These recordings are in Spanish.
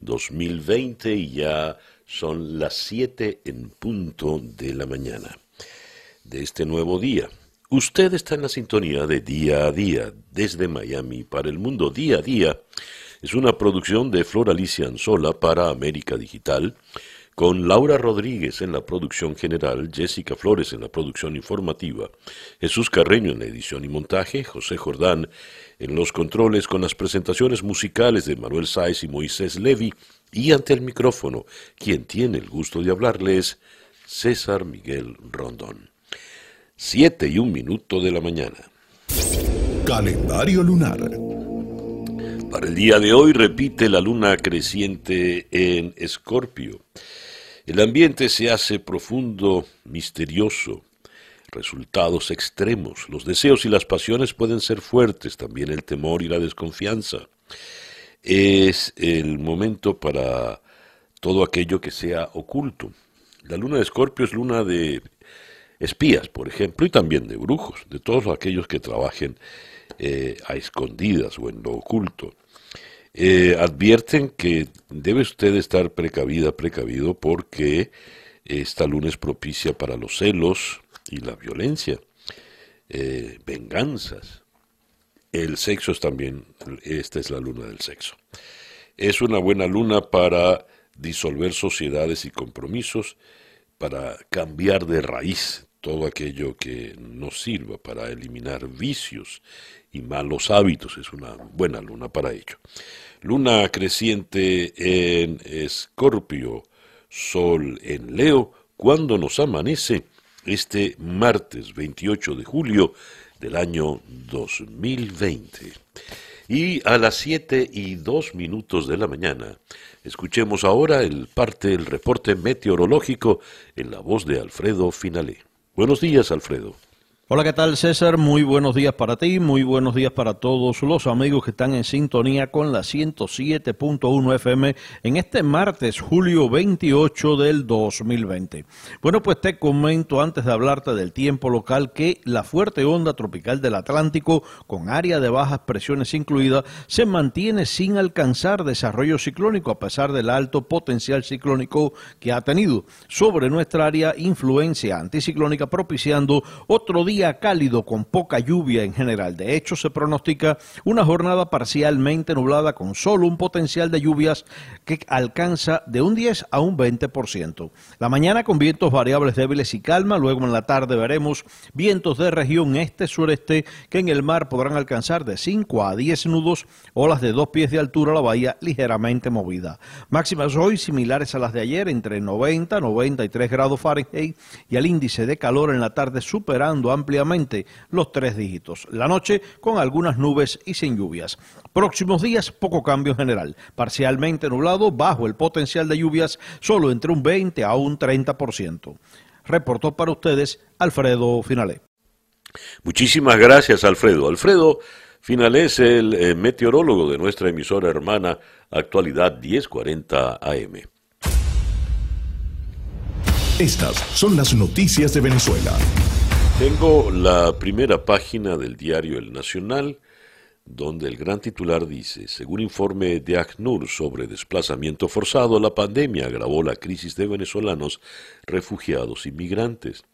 2020 y ya son las 7 en punto de la mañana de este nuevo día. Usted está en la sintonía de Día a Día, desde Miami para el mundo. Día a Día es una producción de Flor Alicia Anzola para América Digital, con Laura Rodríguez en la producción general, Jessica Flores en la producción informativa, Jesús Carreño en la edición y montaje, José Jordán en los controles con las presentaciones musicales de Manuel Sáez y Moisés Levi, y ante el micrófono, quien tiene el gusto de hablarles, César Miguel Rondón. Siete y un minuto de la mañana. Calendario lunar. Para el día de hoy repite la luna creciente en Escorpio. El ambiente se hace profundo, misterioso, resultados extremos. Los deseos y las pasiones pueden ser fuertes, también el temor y la desconfianza. Es el momento para todo aquello que sea oculto. La luna de Escorpio es luna de espías, por ejemplo, y también de brujos, de todos aquellos que trabajen eh, a escondidas o en lo oculto. Eh, advierten que debe usted estar precavida, precavido, porque esta luna es propicia para los celos y la violencia, eh, venganzas. El sexo es también, esta es la luna del sexo. Es una buena luna para disolver sociedades y compromisos, para cambiar de raíz todo aquello que nos sirva para eliminar vicios y malos hábitos. Es una buena luna para ello. Luna creciente en Escorpio, Sol en Leo, cuando nos amanece este martes 28 de julio del año 2020. Y a las 7 y 2 minutos de la mañana, escuchemos ahora el parte del reporte meteorológico en la voz de Alfredo Finalé. Buenos días, Alfredo. Hola, ¿qué tal César? Muy buenos días para ti, muy buenos días para todos los amigos que están en sintonía con la 107.1 FM en este martes, julio 28 del 2020. Bueno, pues te comento antes de hablarte del tiempo local que la fuerte onda tropical del Atlántico, con área de bajas presiones incluida, se mantiene sin alcanzar desarrollo ciclónico a pesar del alto potencial ciclónico que ha tenido sobre nuestra área influencia anticiclónica propiciando otro día cálido con poca lluvia en general. De hecho, se pronostica una jornada parcialmente nublada con solo un potencial de lluvias que alcanza de un 10 a un 20%. La mañana con vientos variables débiles y calma, luego en la tarde veremos vientos de región este-sureste que en el mar podrán alcanzar de 5 a 10 nudos, olas de dos pies de altura, la bahía ligeramente movida. Máximas hoy similares a las de ayer, entre 90 y 93 grados Fahrenheit y el índice de calor en la tarde superando ampliamente ampliamente los tres dígitos. La noche con algunas nubes y sin lluvias. Próximos días poco cambio en general. Parcialmente nublado, bajo el potencial de lluvias, solo entre un 20 a un 30%. Reportó para ustedes Alfredo Finalé. Muchísimas gracias, Alfredo. Alfredo Finalé es el eh, meteorólogo de nuestra emisora hermana Actualidad 1040 AM. Estas son las noticias de Venezuela. Tengo la primera página del diario El Nacional, donde el gran titular dice, según informe de ACNUR sobre desplazamiento forzado, la pandemia agravó la crisis de venezolanos, refugiados y migrantes.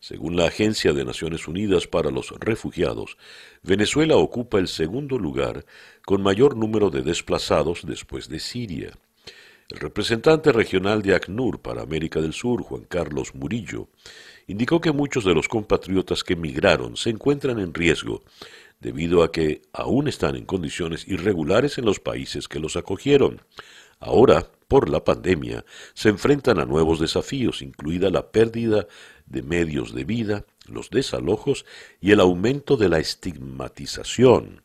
Según la Agencia de Naciones Unidas para los Refugiados, Venezuela ocupa el segundo lugar con mayor número de desplazados después de Siria. El representante regional de ACNUR para América del Sur, Juan Carlos Murillo, indicó que muchos de los compatriotas que emigraron se encuentran en riesgo debido a que aún están en condiciones irregulares en los países que los acogieron. Ahora, por la pandemia, se enfrentan a nuevos desafíos, incluida la pérdida de medios de vida, los desalojos y el aumento de la estigmatización.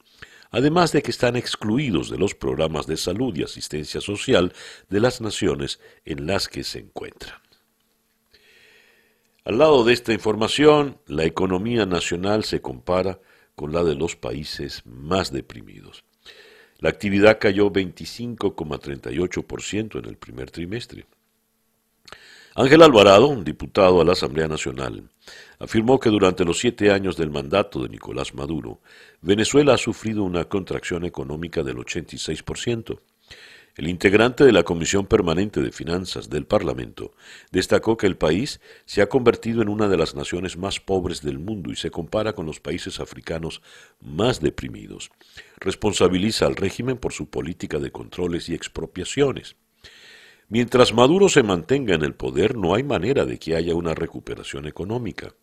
además de que están excluidos de los programas de salud y asistencia social de las naciones en las que se encuentran. Al lado de esta información, la economía nacional se compara con la de los países más deprimidos. La actividad cayó 25,38% en el primer trimestre. Ángel Alvarado, diputado a la Asamblea Nacional, afirmó que durante los siete años del mandato de Nicolás Maduro, Venezuela ha sufrido una contracción económica del 86%. El integrante de la Comisión Permanente de Finanzas del Parlamento destacó que el país se ha convertido en una de las naciones más pobres del mundo y se compara con los países africanos más deprimidos. Responsabiliza al régimen por su política de controles y expropiaciones. Mientras Maduro se mantenga en el poder, no hay manera de que haya una recuperación económica.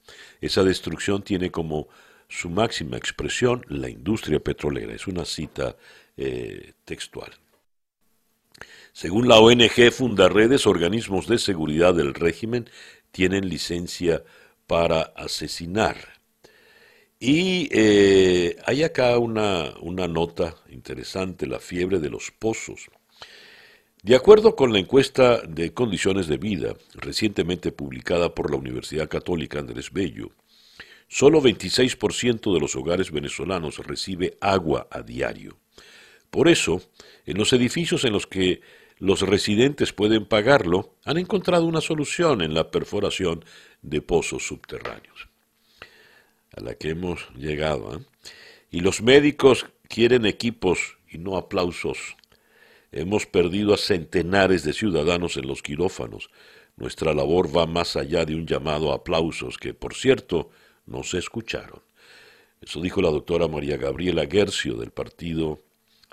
Esa destrucción tiene como su máxima expresión la industria petrolera. Es una cita eh, textual. Según la ONG Fundarredes, organismos de seguridad del régimen tienen licencia para asesinar. Y eh, hay acá una, una nota interesante, la fiebre de los pozos. De acuerdo con la encuesta de condiciones de vida recientemente publicada por la Universidad Católica Andrés Bello, solo 26% de los hogares venezolanos recibe agua a diario. Por eso, en los edificios en los que los residentes pueden pagarlo, han encontrado una solución en la perforación de pozos subterráneos, a la que hemos llegado. ¿eh? Y los médicos quieren equipos y no aplausos Hemos perdido a centenares de ciudadanos en los quirófanos. Nuestra labor va más allá de un llamado a aplausos que, por cierto, no se escucharon. Eso dijo la doctora María Gabriela Gercio del partido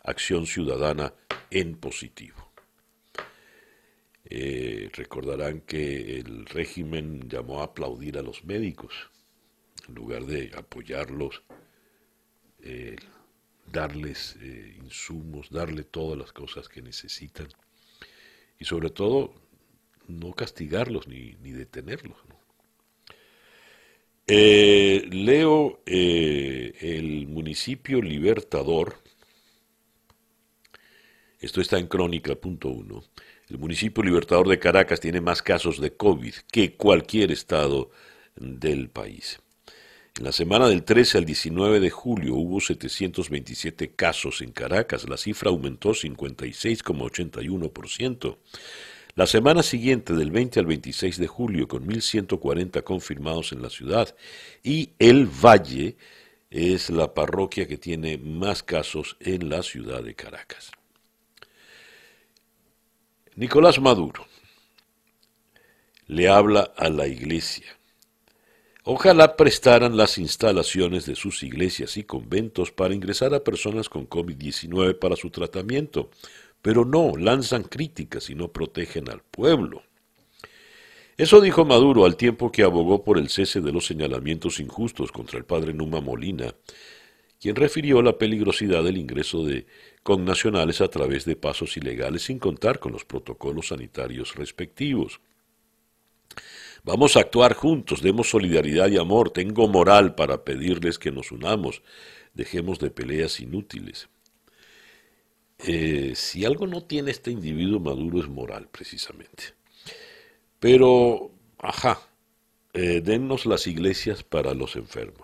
Acción Ciudadana en positivo. Eh, recordarán que el régimen llamó a aplaudir a los médicos en lugar de apoyarlos. Eh, darles eh, insumos, darle todas las cosas que necesitan y sobre todo no castigarlos ni, detenerlos. Leo el municipio Libertador, esto está en crónica.1, el municipio Libertador de Caracas tiene más casos de COVID que cualquier estado del país. En la semana del 13 al 19 de julio hubo 727 casos en Caracas, la cifra aumentó 56,81%. La semana siguiente, del 20 al 26 de julio, con 1.140 confirmados en la ciudad, y El Valle es la parroquia que tiene más casos en la ciudad de Caracas. Nicolás Maduro le habla a la iglesia Ojalá prestaran las instalaciones de sus iglesias y conventos para ingresar a personas con COVID-19 para su tratamiento, pero no lanzan críticas y no protegen al pueblo. Eso dijo Maduro al tiempo que abogó por el cese de los señalamientos injustos contra el padre Numa Molina, quien refirió la peligrosidad del ingreso de connacionales a través de pasos ilegales sin contar con los protocolos sanitarios respectivos. Vamos a actuar juntos, demos solidaridad y amor. Tengo moral para pedirles que nos unamos. Dejemos de peleas inútiles. Eh, si algo no tiene este individuo maduro es moral, precisamente. Pero, ajá, eh, dennos las iglesias para los enfermos.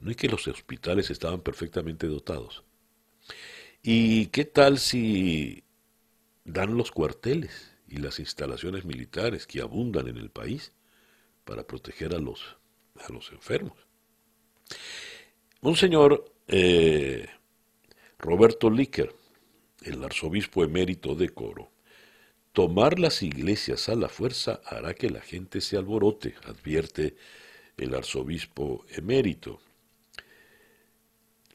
No es que los hospitales estaban perfectamente dotados. ¿Y qué tal si dan los cuarteles? y las instalaciones militares que abundan en el país para proteger a los, a los enfermos. Monseñor eh, Roberto Líquer, el arzobispo emérito de Coro, tomar las iglesias a la fuerza hará que la gente se alborote, advierte el arzobispo emérito.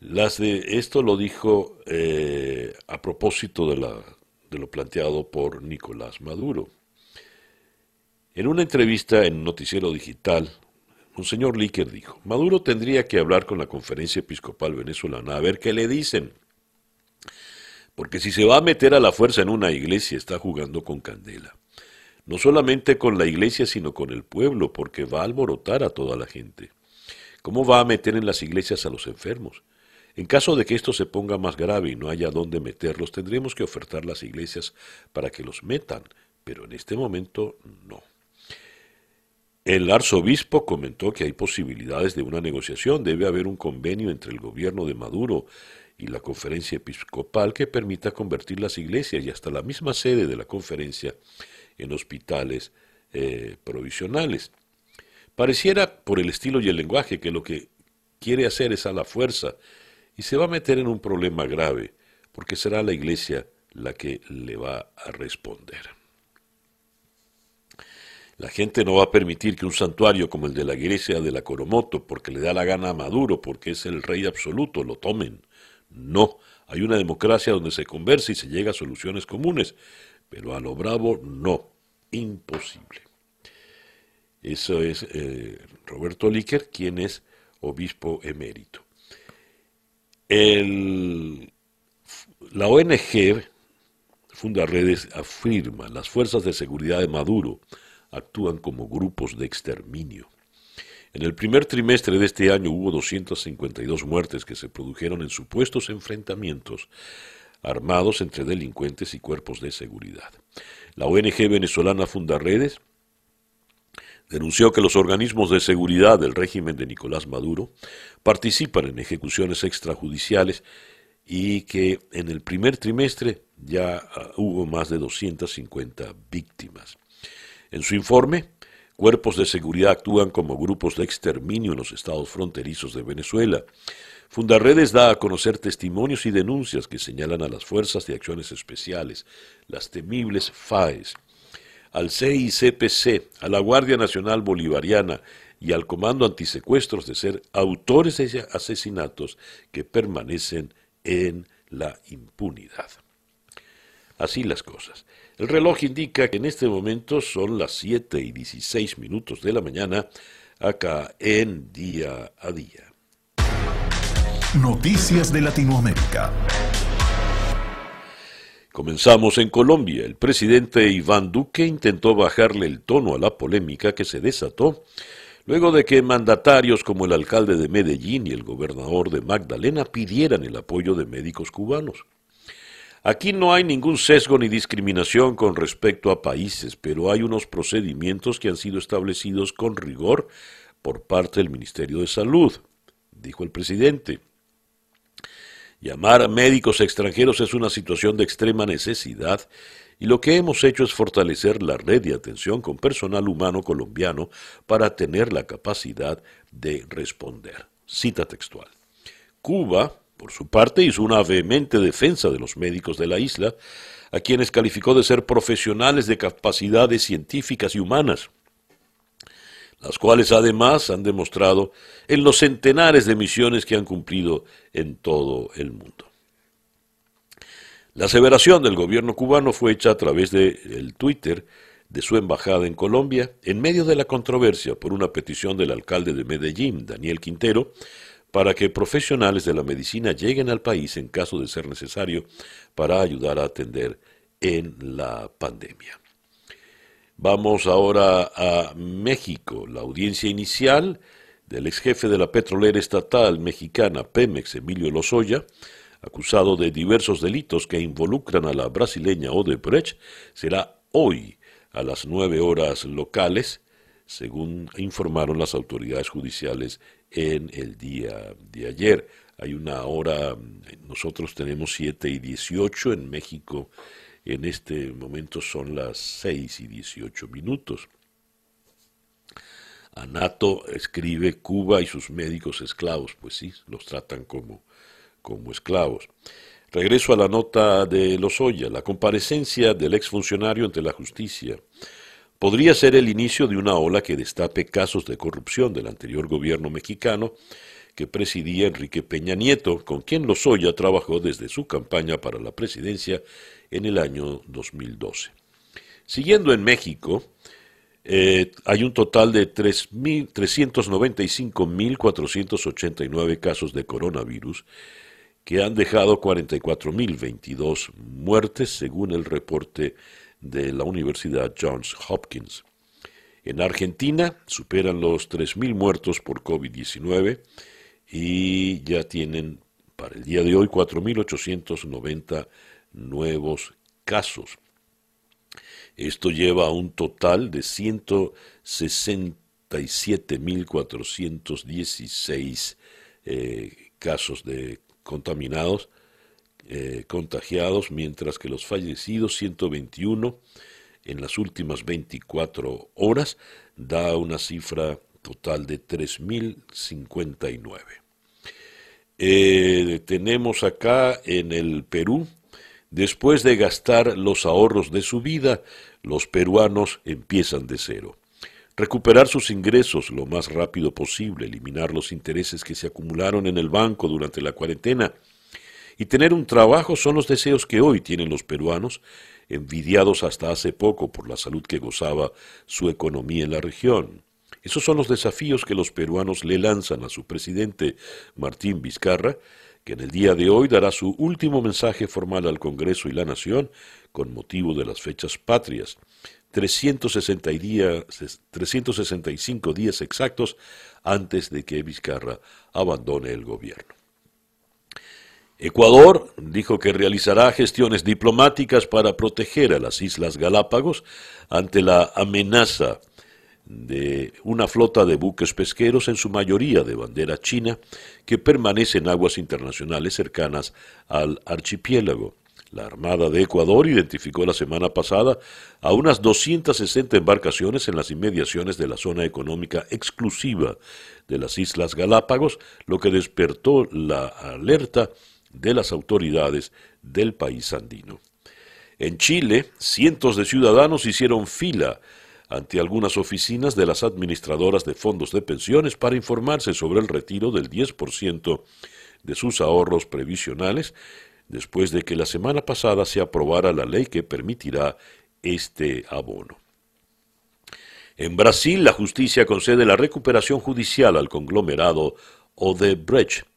Las de, esto lo dijo eh, a propósito de la de lo planteado por Nicolás Maduro. En una entrevista en Noticiero Digital, un señor Líquer dijo, Maduro tendría que hablar con la conferencia episcopal venezolana a ver qué le dicen. Porque si se va a meter a la fuerza en una iglesia, está jugando con candela. No solamente con la iglesia, sino con el pueblo, porque va a alborotar a toda la gente. ¿Cómo va a meter en las iglesias a los enfermos? En caso de que esto se ponga más grave y no haya dónde meterlos, tendremos que ofertar las iglesias para que los metan, pero en este momento no. El arzobispo comentó que hay posibilidades de una negociación, debe haber un convenio entre el gobierno de Maduro y la conferencia episcopal que permita convertir las iglesias y hasta la misma sede de la conferencia en hospitales eh, provisionales. Pareciera, por el estilo y el lenguaje, que lo que quiere hacer es a la fuerza y se va a meter en un problema grave, porque será la iglesia la que le va a responder. La gente no va a permitir que un santuario como el de la iglesia de la Coromoto, porque le da la gana a Maduro, porque es el rey absoluto, lo tomen. No, hay una democracia donde se conversa y se llega a soluciones comunes, pero a lo bravo no, imposible. Eso es eh, Roberto Líquer, quien es obispo emérito. La ONG Funda Redes afirma las fuerzas de seguridad de Maduro actúan como grupos de exterminio. En el primer trimestre de este año hubo 252 muertes que se produjeron en supuestos enfrentamientos armados entre delincuentes y cuerpos de seguridad. La ONG venezolana Fundaredes denunció que los organismos de seguridad del régimen de Nicolás Maduro participan en ejecuciones extrajudiciales y que en el primer trimestre ya ah, hubo más de 250 víctimas. En su informe, cuerpos de seguridad actúan como grupos de exterminio en los estados fronterizos de Venezuela. Fundarredes da a conocer testimonios y denuncias que señalan a las Fuerzas de Acciones Especiales, las temibles FAES, al CICPC, a la Guardia Nacional Bolivariana y al Comando Antisecuestros de ser autores de asesinatos que permanecen en la impunidad. Así las cosas. El reloj indica que en este momento son las 7 y 16 minutos de la mañana acá en Día a Día. Noticias de Latinoamérica. Comenzamos en Colombia. El presidente Iván Duque intentó bajarle el tono a la polémica que se desató luego de que mandatarios como el alcalde de Medellín y el gobernador de Magdalena pidieran el apoyo de médicos cubanos. Aquí no hay ningún sesgo ni discriminación con respecto a países, pero hay unos procedimientos que han sido establecidos con rigor por parte del Ministerio de Salud, dijo el presidente. Llamar a médicos extranjeros es una situación de extrema necesidad y lo que hemos hecho es fortalecer la red de atención con personal humano colombiano para tener la capacidad de responder. Cita textual. Cuba por su parte, hizo una vehemente defensa de los médicos de la isla, a quienes calificó de ser profesionales de capacidades científicas y humanas, las cuales además han demostrado en los centenares de misiones que han cumplido en todo el mundo. La aseveración del gobierno cubano fue hecha a través del Twitter de su embajada en Colombia, en medio de la controversia por una petición del alcalde de Medellín, Daniel Quintero, para que profesionales de la medicina lleguen al país en caso de ser necesario para ayudar a atender en la pandemia. Vamos ahora a México. La audiencia inicial del ex jefe de la petrolera estatal mexicana Pemex, Emilio Lozoya, acusado de diversos delitos que involucran a la brasileña Odebrecht, será hoy a las nueve horas locales, según informaron las autoridades judiciales en el día de ayer. Hay una hora, nosotros tenemos 7 y 18 en México, en este momento son las 6 y 18 minutos. Anato escribe Cuba y sus médicos esclavos, pues sí, los tratan como, como esclavos. Regreso a la nota de Lozoya, la comparecencia del exfuncionario ante la justicia podría ser el inicio de una ola que destape casos de corrupción del anterior gobierno mexicano que presidía Enrique Peña Nieto, con quien Lozoya trabajó desde su campaña para la presidencia en el año 2012. Siguiendo en México, eh, hay un total de 395.489 casos de coronavirus que han dejado 44.022 muertes según el reporte de la Universidad Johns Hopkins. En Argentina superan los 3.000 muertos por COVID-19 y ya tienen Para el día de hoy, 4.890 nuevos casos. Esto lleva a un total de 167.416 eh, casos de contaminados, eh, contagiados, mientras que los fallecidos, 121 en las últimas 24 horas, da una cifra total de 3.059. Eh, tenemos acá en el Perú Después de gastar los ahorros de su vida, los peruanos empiezan de cero. Recuperar sus ingresos lo más rápido posible, eliminar los intereses que se acumularon en el banco durante la cuarentena y tener un trabajo son los deseos que hoy tienen los peruanos, envidiados hasta hace poco por la salud que gozaba su economía en la región. Esos son los desafíos que los peruanos le lanzan a su presidente Martín Vizcarra, que en el día de hoy dará su último mensaje formal al Congreso y la Nación con motivo de las fechas patrias. 365 días exactos antes de que Vizcarra abandone el gobierno. Ecuador dijo que realizará gestiones diplomáticas para proteger a las Islas Galápagos ante la amenaza de una flota de buques pesqueros, en su mayoría de bandera china, que permanece en aguas internacionales cercanas al archipiélago. La Armada de Ecuador identificó la semana pasada a unas 260 embarcaciones en las inmediaciones de la zona económica exclusiva de las Islas Galápagos, lo que despertó la alerta de las autoridades del país andino. En Chile, cientos de ciudadanos hicieron fila ante algunas oficinas de las administradoras de fondos de pensiones para informarse sobre el retiro del 10% de sus ahorros previsionales, después de que la semana pasada se aprobara la ley que permitirá este abono. En Brasil, la justicia concede la recuperación judicial al conglomerado Odebrecht.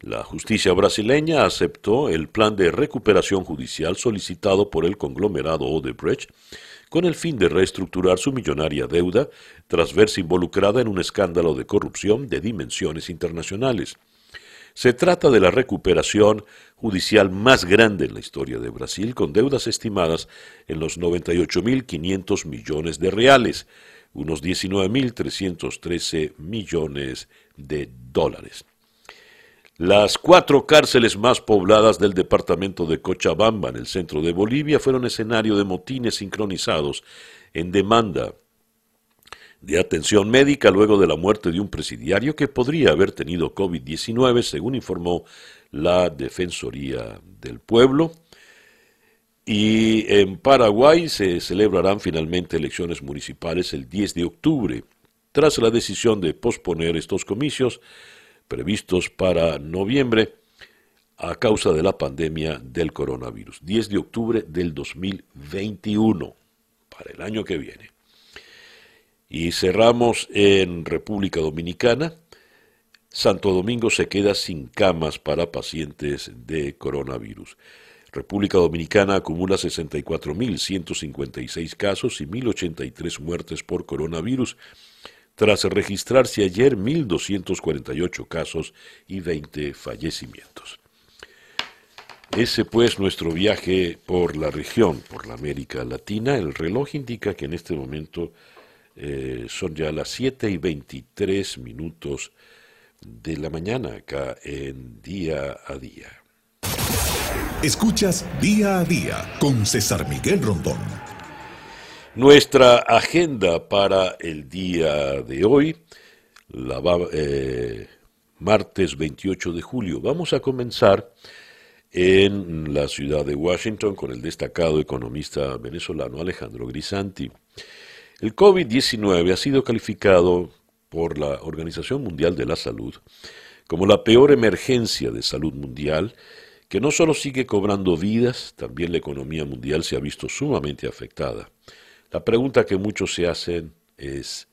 La justicia brasileña aceptó el plan de recuperación judicial solicitado por el conglomerado Odebrecht con el fin de reestructurar su millonaria deuda tras verse involucrada en un escándalo de corrupción de dimensiones internacionales. Se trata de la recuperación judicial más grande en la historia de Brasil, con deudas estimadas en los 98.500 millones de reales, unos 19.313 millones de dólares. Las cuatro cárceles más pobladas del departamento de Cochabamba, en el centro de Bolivia, fueron escenario de motines sincronizados en demanda de atención médica luego de la muerte de un presidiario que podría haber tenido COVID-19, según informó la Defensoría del Pueblo. Y en Paraguay se celebrarán finalmente elecciones municipales el 10 de octubre. Tras la decisión de posponer estos comicios, previstos para noviembre a causa de la pandemia del coronavirus. 10 de octubre del 2021, para el año que viene. Y cerramos en República Dominicana. Santo Domingo se queda sin camas para pacientes de coronavirus. República Dominicana acumula 64.156 casos y 1.083 muertes por coronavirus tras registrarse ayer 1.248 casos y 20 fallecimientos. Ese pues nuestro viaje por la región, por la América Latina. El reloj indica que en este momento eh, son ya las 7 y 23 minutos de la mañana acá en Día a Día. Escuchas Día a Día con César Miguel Rondón. Nuestra agenda para el día de hoy, eh, martes 28 de julio, vamos a comenzar en la ciudad de Washington con el destacado economista venezolano Alejandro Grisanti. El COVID-19 ha sido calificado por la Organización Mundial de la Salud como la peor emergencia de salud mundial que no solo sigue cobrando vidas, también la economía mundial se ha visto sumamente afectada. La pregunta que muchos se hacen es,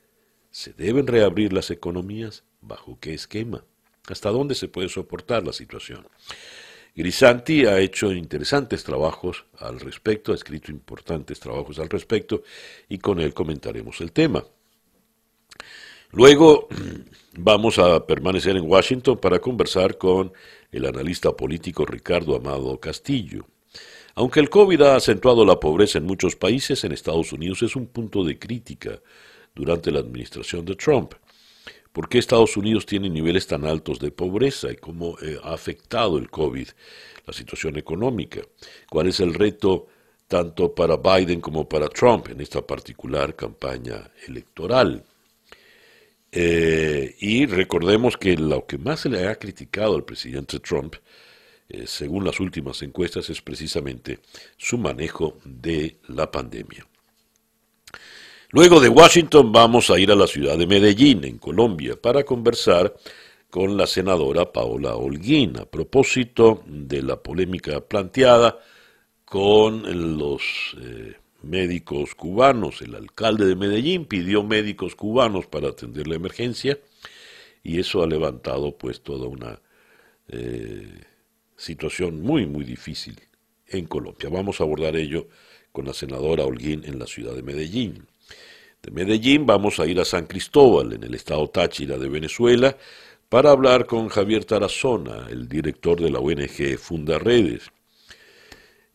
¿se deben reabrir las economías? ¿Bajo qué esquema? ¿Hasta dónde se puede soportar la situación? Grisanti ha hecho interesantes trabajos al respecto, ha escrito importantes trabajos al respecto y con él comentaremos el tema. Luego vamos a permanecer en Washington para conversar con el analista político Ricardo Amado Castillo. Aunque el COVID ha acentuado la pobreza en muchos países, en Estados Unidos es un punto de crítica durante la administración de Trump. ¿Por qué Estados Unidos tiene niveles tan altos de pobreza y cómo eh, ha afectado el COVID la situación económica? ¿Cuál es el reto tanto para Biden como para Trump en esta particular campaña electoral? Eh, y recordemos que lo que más se le ha criticado al presidente Trump, eh, según las últimas encuestas, es precisamente su manejo de la pandemia. Luego de Washington vamos a ir a la ciudad de Medellín, en Colombia, para conversar con la senadora Paola Holguín a propósito de la polémica planteada con los eh, médicos cubanos. El alcalde de Medellín pidió médicos cubanos para atender la emergencia y eso ha levantado pues toda una eh, situación muy muy difícil en Colombia. Vamos a abordar ello con la senadora Holguín en la ciudad de Medellín. De Medellín vamos a ir a San Cristóbal, en el estado Táchira de Venezuela, para hablar con Javier Tarazona, el director de la ONG Funda Redes.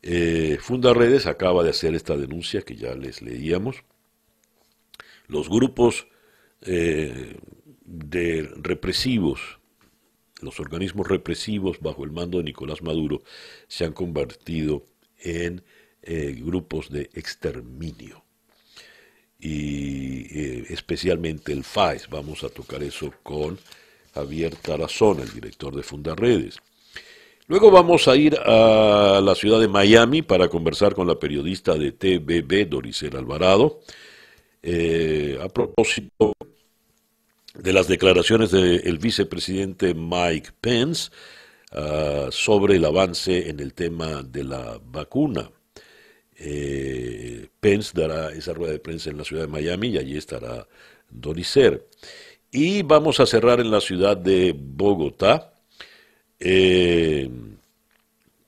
Eh, Funda Redes acaba de hacer esta denuncia que ya les leíamos. Los grupos eh, de represivos, los organismos represivos bajo el mando de Nicolás Maduro, se han convertido en eh, grupos de exterminio y eh, especialmente el FAES. Vamos a tocar eso con Javier Tarazón, el director de Fundaredes. Luego vamos a ir a la ciudad de Miami para conversar con la periodista de TVB, Doricel Alvarado, eh, a propósito de las declaraciones del vicepresidente Mike Pence ah, sobre el avance en el tema de la vacuna. Eh, Pence dará esa rueda de prensa en la ciudad de Miami y allí estará Donicer. Y vamos a cerrar en la ciudad de Bogotá eh,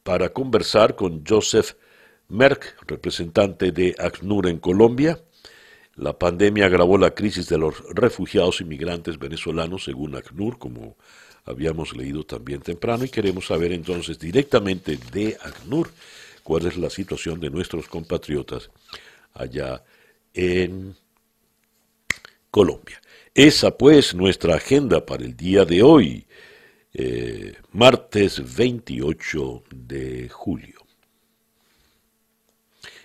para conversar con Joseph Merck, representante de ACNUR en Colombia. La pandemia agravó la crisis de los refugiados inmigrantes venezolanos, según ACNUR, como habíamos leído también temprano, y queremos saber entonces directamente de ACNUR cuál es la situación de nuestros compatriotas allá en Colombia. Esa pues nuestra agenda para el día de hoy, eh, martes 28 de julio.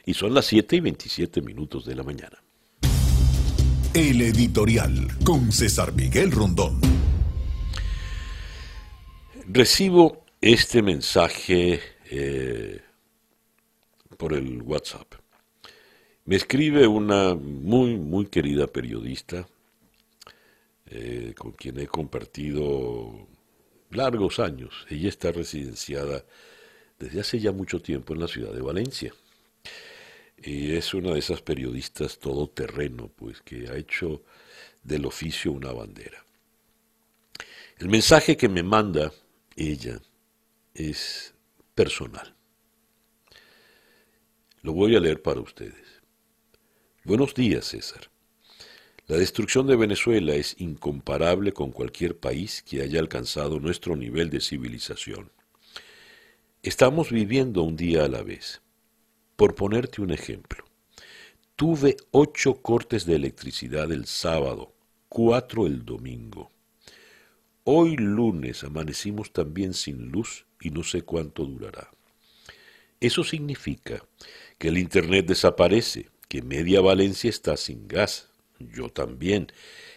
Y son las 7 y 27 minutos de la mañana. El editorial con César Miguel Rondón. Recibo este mensaje eh, por el WhatsApp. Me escribe una muy, muy querida periodista eh, con quien he compartido largos años. Ella está residenciada desde hace ya mucho tiempo en la ciudad de Valencia. Y es una de esas periodistas todoterreno, pues, que ha hecho del oficio una bandera. El mensaje que me manda ella es personal. Lo voy a leer para ustedes. Buenos días, César. La destrucción de Venezuela es incomparable con cualquier país que haya alcanzado nuestro nivel de civilización. Estamos viviendo un día a la vez. Por ponerte un ejemplo, tuve ocho cortes de electricidad el sábado, cuatro el domingo. Hoy lunes amanecimos también sin luz y no sé cuánto durará. Eso significa que el Internet desaparece, que media Valencia está sin gas, yo también,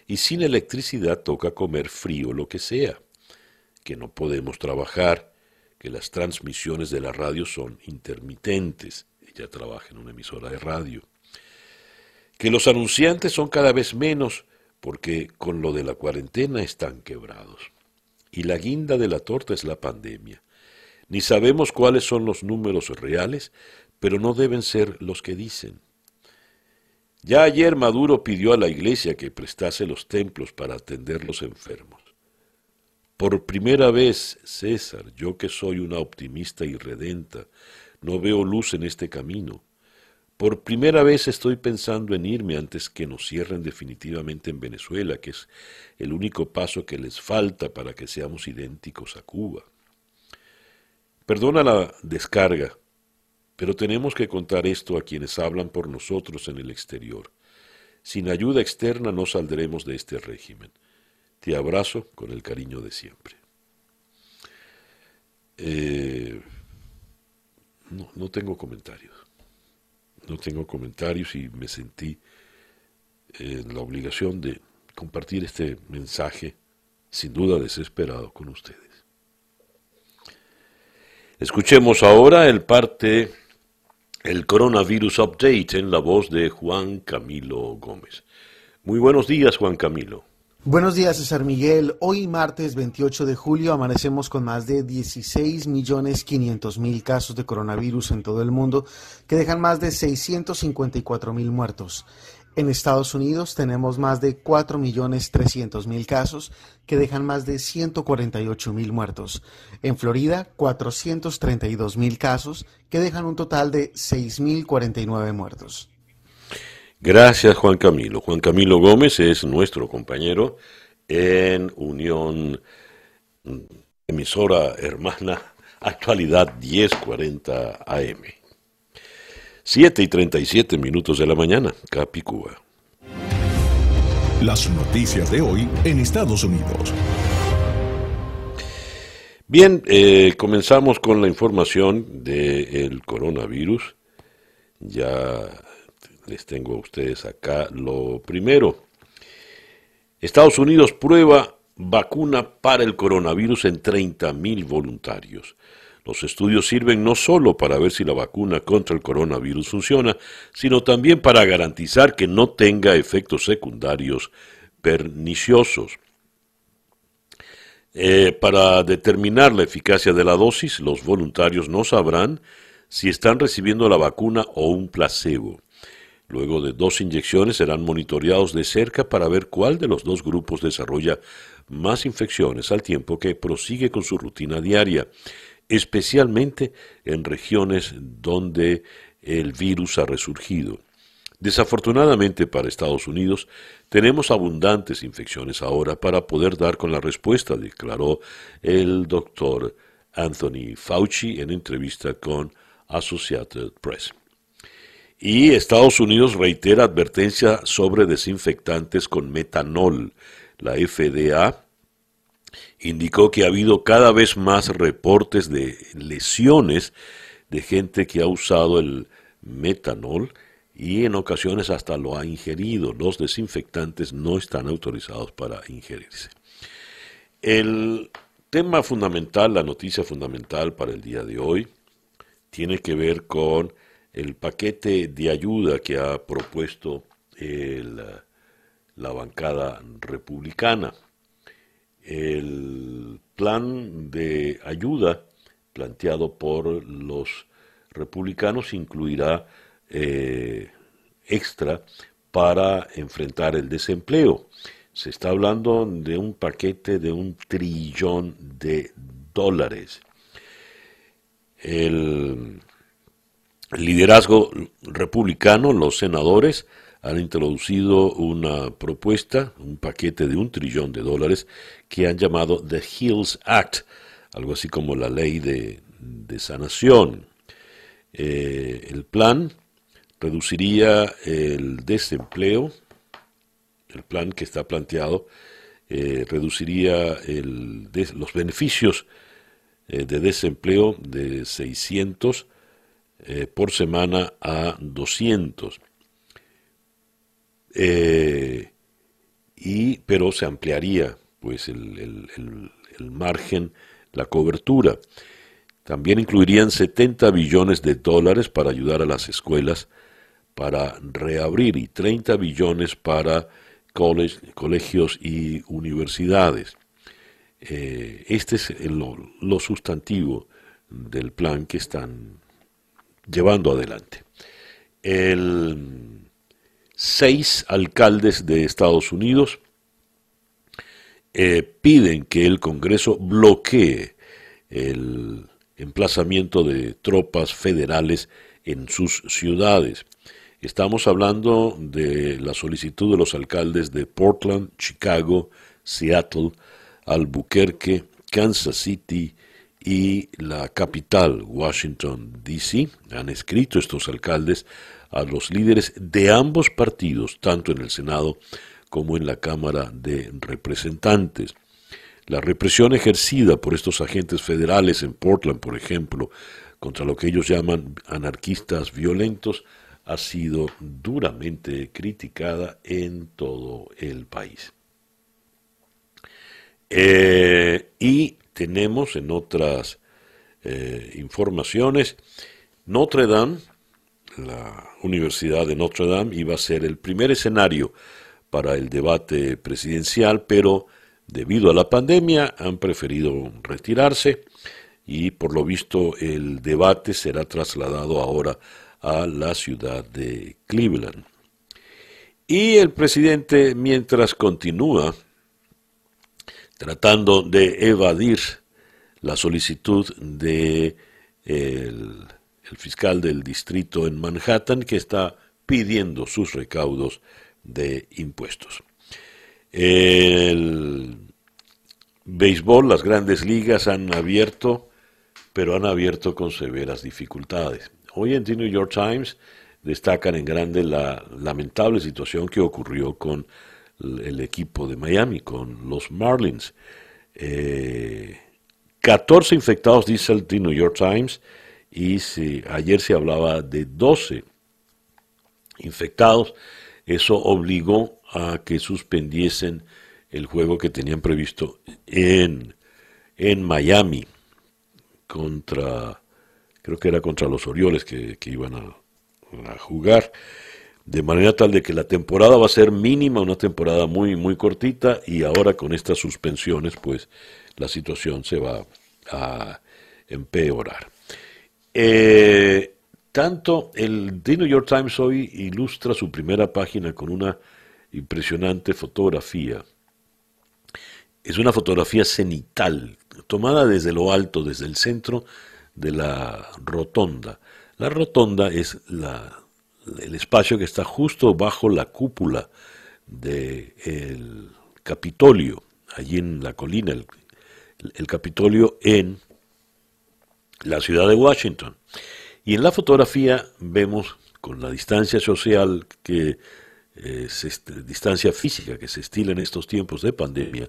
y sin electricidad toca comer frío lo que sea, que no podemos trabajar, que las transmisiones de la radio son intermitentes, ella trabaja en una emisora de radio, que los anunciantes son cada vez menos porque con lo de la cuarentena están quebrados. Y la guinda de la torta es la pandemia. Ni sabemos cuáles son los números reales, pero no deben ser los que dicen. Ya ayer Maduro pidió a la iglesia que prestase los templos para atender los enfermos. Por primera vez, César, yo que soy una optimista y redenta, no veo luz en este camino. Por primera vez estoy pensando en irme antes que nos cierren definitivamente en Venezuela, que es el único paso que les falta para que seamos idénticos a Cuba. Perdona la descarga, pero tenemos que contar esto a quienes hablan por nosotros en el exterior. Sin ayuda externa no saldremos de este régimen. Te abrazo con el cariño de siempre. Eh, no, no tengo comentarios. No tengo comentarios y me sentí en la obligación de compartir este mensaje, sin duda desesperado, con ustedes. Escuchemos ahora el parte, el coronavirus update en la voz de Juan Camilo Gómez. Muy buenos días, Juan Camilo. Buenos días, César Miguel. Hoy, martes 28 de julio, amanecemos con más de 16 millones 500 mil casos de coronavirus en todo el mundo, que dejan más de 654 mil muertos. En Estados Unidos tenemos más de 4.300.000 casos que dejan más de 148.000 muertos. En Florida, 432.000 casos que dejan un total de 6.049 muertos. Gracias, Juan Camilo. Juan Camilo Gómez es nuestro compañero en Unión Emisora Hermana Actualidad 1040 AM. 7 y 37 minutos de la mañana, Capicúa. Las noticias de hoy en Estados Unidos. Bien, eh, comenzamos con la información del coronavirus. Ya les tengo a ustedes acá lo primero. Estados Unidos prueba vacuna para el coronavirus en 30.000 voluntarios. Los estudios sirven no solo para ver si la vacuna contra el coronavirus funciona, sino también para garantizar que no tenga efectos secundarios perniciosos. Eh, para determinar la eficacia de la dosis, los voluntarios no sabrán si están recibiendo la vacuna o un placebo. Luego de dos inyecciones serán monitoreados de cerca para ver cuál de los dos grupos desarrolla más infecciones al tiempo que prosigue con su rutina diaria especialmente en regiones donde el virus ha resurgido. Desafortunadamente para Estados Unidos, tenemos abundantes infecciones ahora para poder dar con la respuesta, declaró el doctor Anthony Fauci en entrevista con Associated Press. Y Estados Unidos reitera advertencia sobre desinfectantes con metanol. La FDA indicó que ha habido cada vez más reportes de lesiones de gente que ha usado el metanol y en ocasiones hasta lo ha ingerido. Los desinfectantes no están autorizados para ingerirse. El tema fundamental, la noticia fundamental para el día de hoy, tiene que ver con el paquete de ayuda que ha propuesto la bancada republicana. El plan de ayuda planteado por los republicanos incluirá eh, extra para enfrentar el desempleo. Se está hablando de un paquete de un trillón de dólares. El liderazgo republicano, los senadores, han introducido una propuesta, un paquete de un trillón de dólares que han llamado The Hills Act, algo así como la ley de, sanación. Eh, el plan reduciría el desempleo, el plan que está planteado, eh, reduciría los beneficios eh, de desempleo de 600 por semana a 200. y, pero se ampliaría pues el, margen, la cobertura. También incluirían 70 billones de dólares para ayudar a las escuelas para reabrir y 30 billones para colegios y universidades. Eh, este es lo, sustantivo del plan que están llevando adelante. El, seis alcaldes de Estados Unidos eh, piden que el Congreso bloquee el emplazamiento de tropas federales en sus ciudades. Estamos hablando de la solicitud de los alcaldes de Portland, Chicago, Seattle, Albuquerque, Kansas City y la capital, Washington, D.C., han escrito estos alcaldes a los líderes de ambos partidos, tanto en el Senado como en la Cámara de Representantes. La represión ejercida por estos agentes federales en Portland, por ejemplo, contra lo que ellos llaman anarquistas violentos, ha sido duramente criticada en todo el país. Eh, y tenemos en otras eh, informaciones, Notre Dame, la Universidad de Notre Dame, iba a ser el primer escenario para el debate presidencial, pero debido a la pandemia han preferido retirarse y por lo visto el debate será trasladado ahora a la ciudad de Cleveland. Y el presidente, mientras continúa tratando de evadir la solicitud de el, fiscal del distrito en Manhattan que está pidiendo sus recaudos de impuestos. El béisbol, las grandes ligas han abierto, pero han abierto con severas dificultades. Hoy en The New York Times destacan en grande la lamentable situación que ocurrió con el equipo de Miami, con los Marlins. 14 eh, infectados, dice el The New York Times, y ayer se hablaba de 12 infectados. Eso obligó a que suspendiesen el juego que tenían previsto en, en Miami contra, creo que era contra los Orioles que, iban a jugar de manera tal de que la temporada va a ser mínima, una temporada muy, muy cortita, y ahora con estas suspensiones, pues la situación se va a empeorar. Eh, tanto el The New York Times hoy ilustra su primera página con una impresionante fotografía. Es una fotografía cenital, tomada desde lo alto, desde el centro de la rotonda. La rotonda es la el espacio que está justo bajo la cúpula del Capitolio, allí en la colina, el, Capitolio en la ciudad de Washington. Y en la fotografía vemos con la distancia social que eh, distancia física que se estila en estos tiempos de pandemia,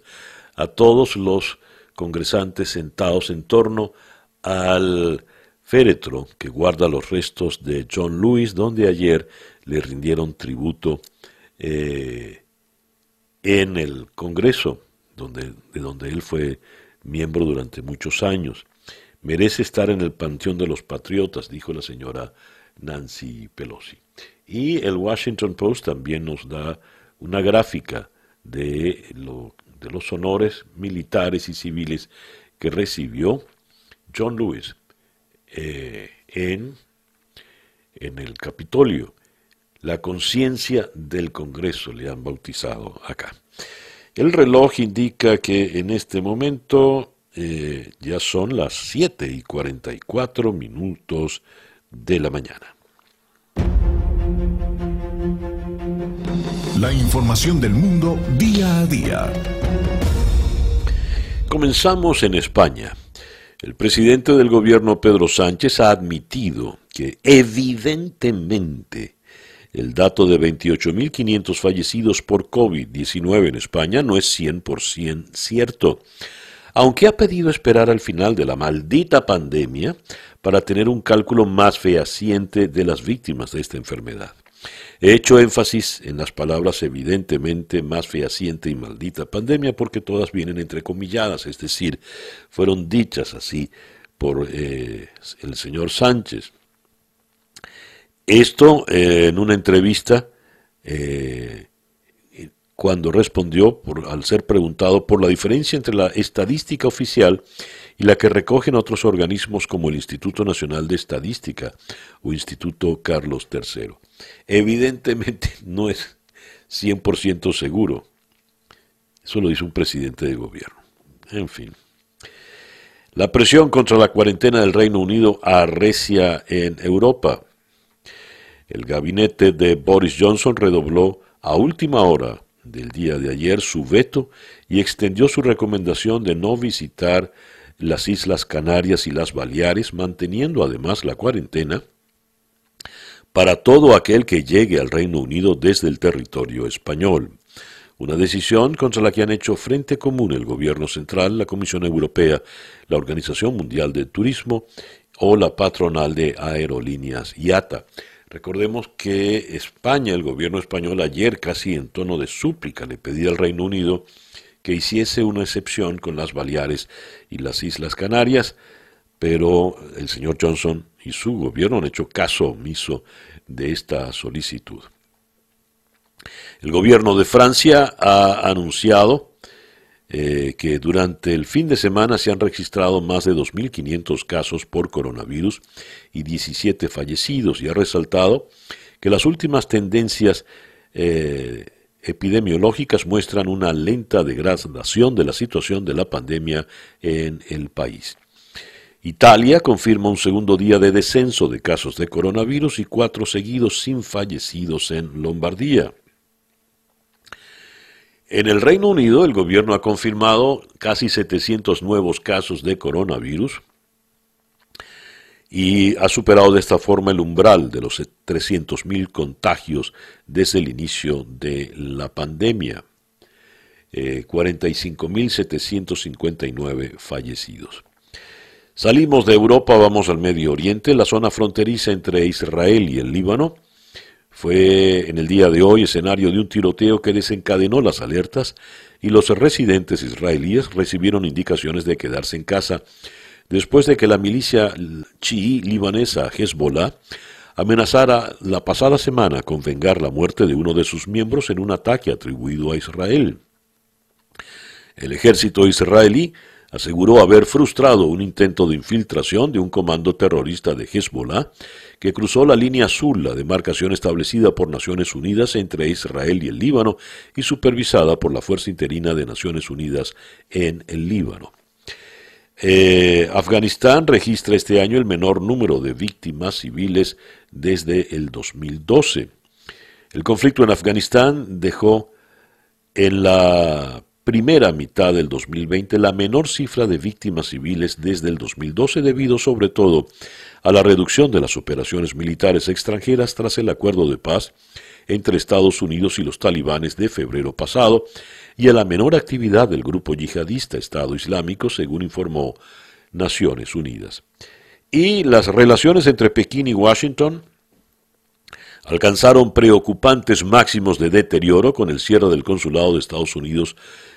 a todos los congresantes sentados en torno al féretro que guarda los restos de John Lewis, donde ayer le rindieron tributo eh, en el Congreso, donde, de donde él fue miembro durante muchos años. Merece estar en el Panteón de los Patriotas, dijo la señora Nancy Pelosi. Y el Washington Post también nos da una gráfica de, de los honores militares y civiles que recibió John Lewis eh, en, en el Capitolio. La conciencia del Congreso le han bautizado acá. El reloj indica que en este momento eh, ya son las 7 y 44 minutos de la mañana. La información del mundo día a día. Comenzamos en España. El presidente del gobierno Pedro Sánchez ha admitido que evidentemente el dato de 28.500 fallecidos por COVID-19 en España no es 100% cierto, aunque ha pedido esperar al final de la maldita pandemia para tener un cálculo más fehaciente de las víctimas de esta enfermedad. He hecho énfasis en las palabras evidentemente más fehaciente y maldita pandemia porque todas vienen entrecomilladas, es decir, fueron dichas así por eh, el señor Sánchez. Esto eh, en una entrevista eh, cuando respondió al ser preguntado por la diferencia entre la estadística oficial y la que recogen otros organismos como el Instituto Nacional de Estadística o Instituto Carlos III. Evidentemente no es 100% seguro. Eso lo dice un presidente de gobierno. En fin. La presión contra la cuarentena del Reino Unido arrecia en Europa. El gabinete de Boris Johnson redobló a última hora del día de ayer su veto y extendió su recomendación de no visitar las Islas Canarias y las Baleares, manteniendo además la cuarentena para todo aquel que llegue al Reino Unido desde el territorio español. Una decisión contra la que han hecho frente común el Gobierno Central, la Comisión Europea, la Organización Mundial de Turismo o la patronal de aerolíneas IATA. Recordemos que España, el gobierno español, ayer casi en tono de súplica le pedía al Reino Unido que hiciese una excepción con las Baleares y las Islas Canarias, pero el señor Johnson y su gobierno han hecho caso omiso de esta solicitud. El gobierno de Francia ha anunciado eh, que durante el fin de semana se han registrado más de 2.500 casos por coronavirus y 17 fallecidos y ha resaltado que las últimas tendencias eh, epidemiológicas muestran una lenta degradación de la situación de la pandemia en el país. Italia confirma un segundo día de descenso de casos de coronavirus y cuatro seguidos sin fallecidos en Lombardía. En el Reino Unido, el gobierno ha confirmado casi 700 nuevos casos de coronavirus y ha superado de esta forma el umbral de los 300.000 contagios desde el inicio de la pandemia. 45.759 eh, fallecidos. Salimos de Europa, vamos al Medio Oriente, la zona fronteriza entre Israel y el Líbano. Fue en el día de hoy escenario de un tiroteo que desencadenó las alertas y los residentes israelíes recibieron indicaciones de quedarse en casa después de que la milicia chií libanesa Hezbollah amenazara la pasada semana con vengar la muerte de uno de sus miembros en un ataque atribuido a Israel. El ejército israelí aseguró haber frustrado un intento de infiltración de un comando terrorista de Hezbollah que cruzó la línea azul, la demarcación establecida por Naciones Unidas entre Israel y el Líbano y supervisada por la Fuerza Interina de Naciones Unidas en el Líbano. Eh, Afganistán registra este año el menor número de víctimas civiles desde el 2012. El conflicto en Afganistán dejó en la primera mitad del 2020 la menor cifra de víctimas civiles desde el 2012 debido sobre todo a la reducción de las operaciones militares extranjeras tras el acuerdo de paz entre Estados Unidos y los talibanes de febrero pasado y a la menor actividad del grupo yihadista Estado Islámico, según informó Naciones Unidas. Y las relaciones entre Pekín y Washington alcanzaron preocupantes máximos de deterioro con el cierre del consulado de Estados Unidos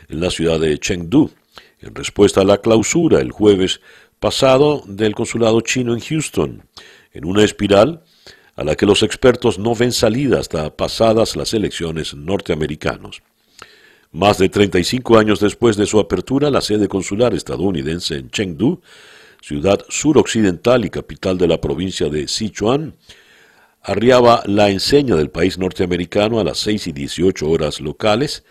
en la ciudad de Chengdu, en respuesta a la clausura el jueves pasado del consulado chino en Houston, en una espiral a la que los expertos no ven salida hasta pasadas las elecciones norteamericanas. Más de 35 años después de su apertura, la sede consular estadounidense en Chengdu, ciudad suroccidental y capital de la provincia de Sichuan, arriaba la enseña del país norteamericano a las 6 y 18 horas locales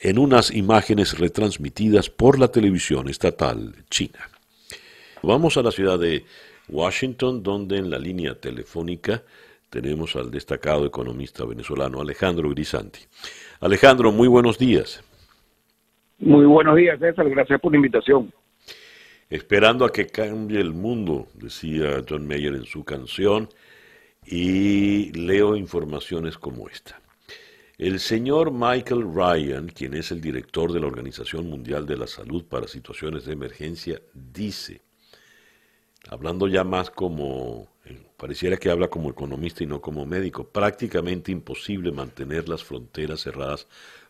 en unas imágenes retransmitidas por la televisión estatal china. Vamos a la ciudad de Washington, donde en la línea telefónica tenemos al destacado economista venezolano Alejandro Grisanti. Alejandro, muy buenos días. Muy buenos días, César. Gracias por la invitación. Esperando a que cambie el mundo, decía John Mayer en su canción, y leo informaciones como esta. El señor Michael Ryan, quien es el director de la Organización Mundial de la Salud para Situaciones de Emergencia, dice, hablando ya más como Pareciera que habla como economista y no como médico. Prácticamente imposible mantener las fronteras cerradas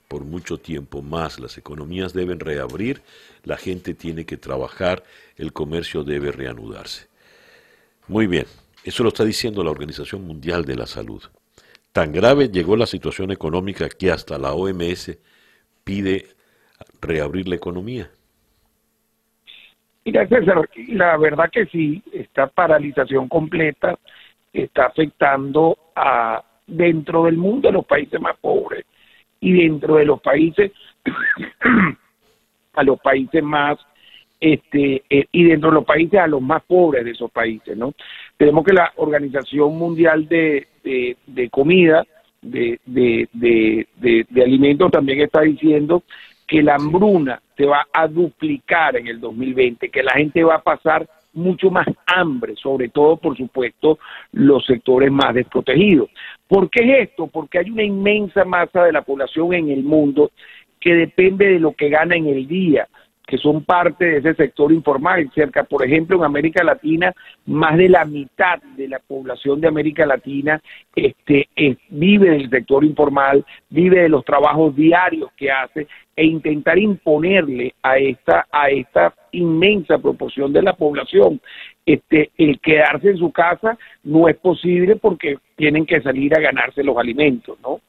por mucho tiempo más. Las economías deben reabrir, la gente tiene que trabajar, el comercio debe reanudarse. Muy bien, eso lo está diciendo la Organización Mundial de la Salud. Tan grave llegó la situación económica que hasta la OMS pide reabrir la economía. Mira, César, la verdad que sí, esta paralización completa está afectando a dentro del mundo a los países más pobres y dentro de los países a los países más este eh, y dentro de los países a los más pobres de esos países, ¿no? Tenemos que la Organización Mundial de, de, Comida, de, de, de, de Alimentos también está diciendo que la hambruna se va a duplicar en el 2020, que la gente va a pasar mucho más hambre, sobre todo, por supuesto, los sectores más desprotegidos. ¿Por qué es esto? Porque hay una inmensa masa de la población en el mundo que depende de lo que gana en el día que son parte de ese sector informal. Cerca, por ejemplo, en América Latina, más de la mitad de la población de América Latina este, vive del sector informal, vive de los trabajos diarios que hace e intentar imponerle a esta, a esta inmensa proporción de la población este, el quedarse en su casa no es posible porque tienen que salir a ganarse los alimentos, ¿no?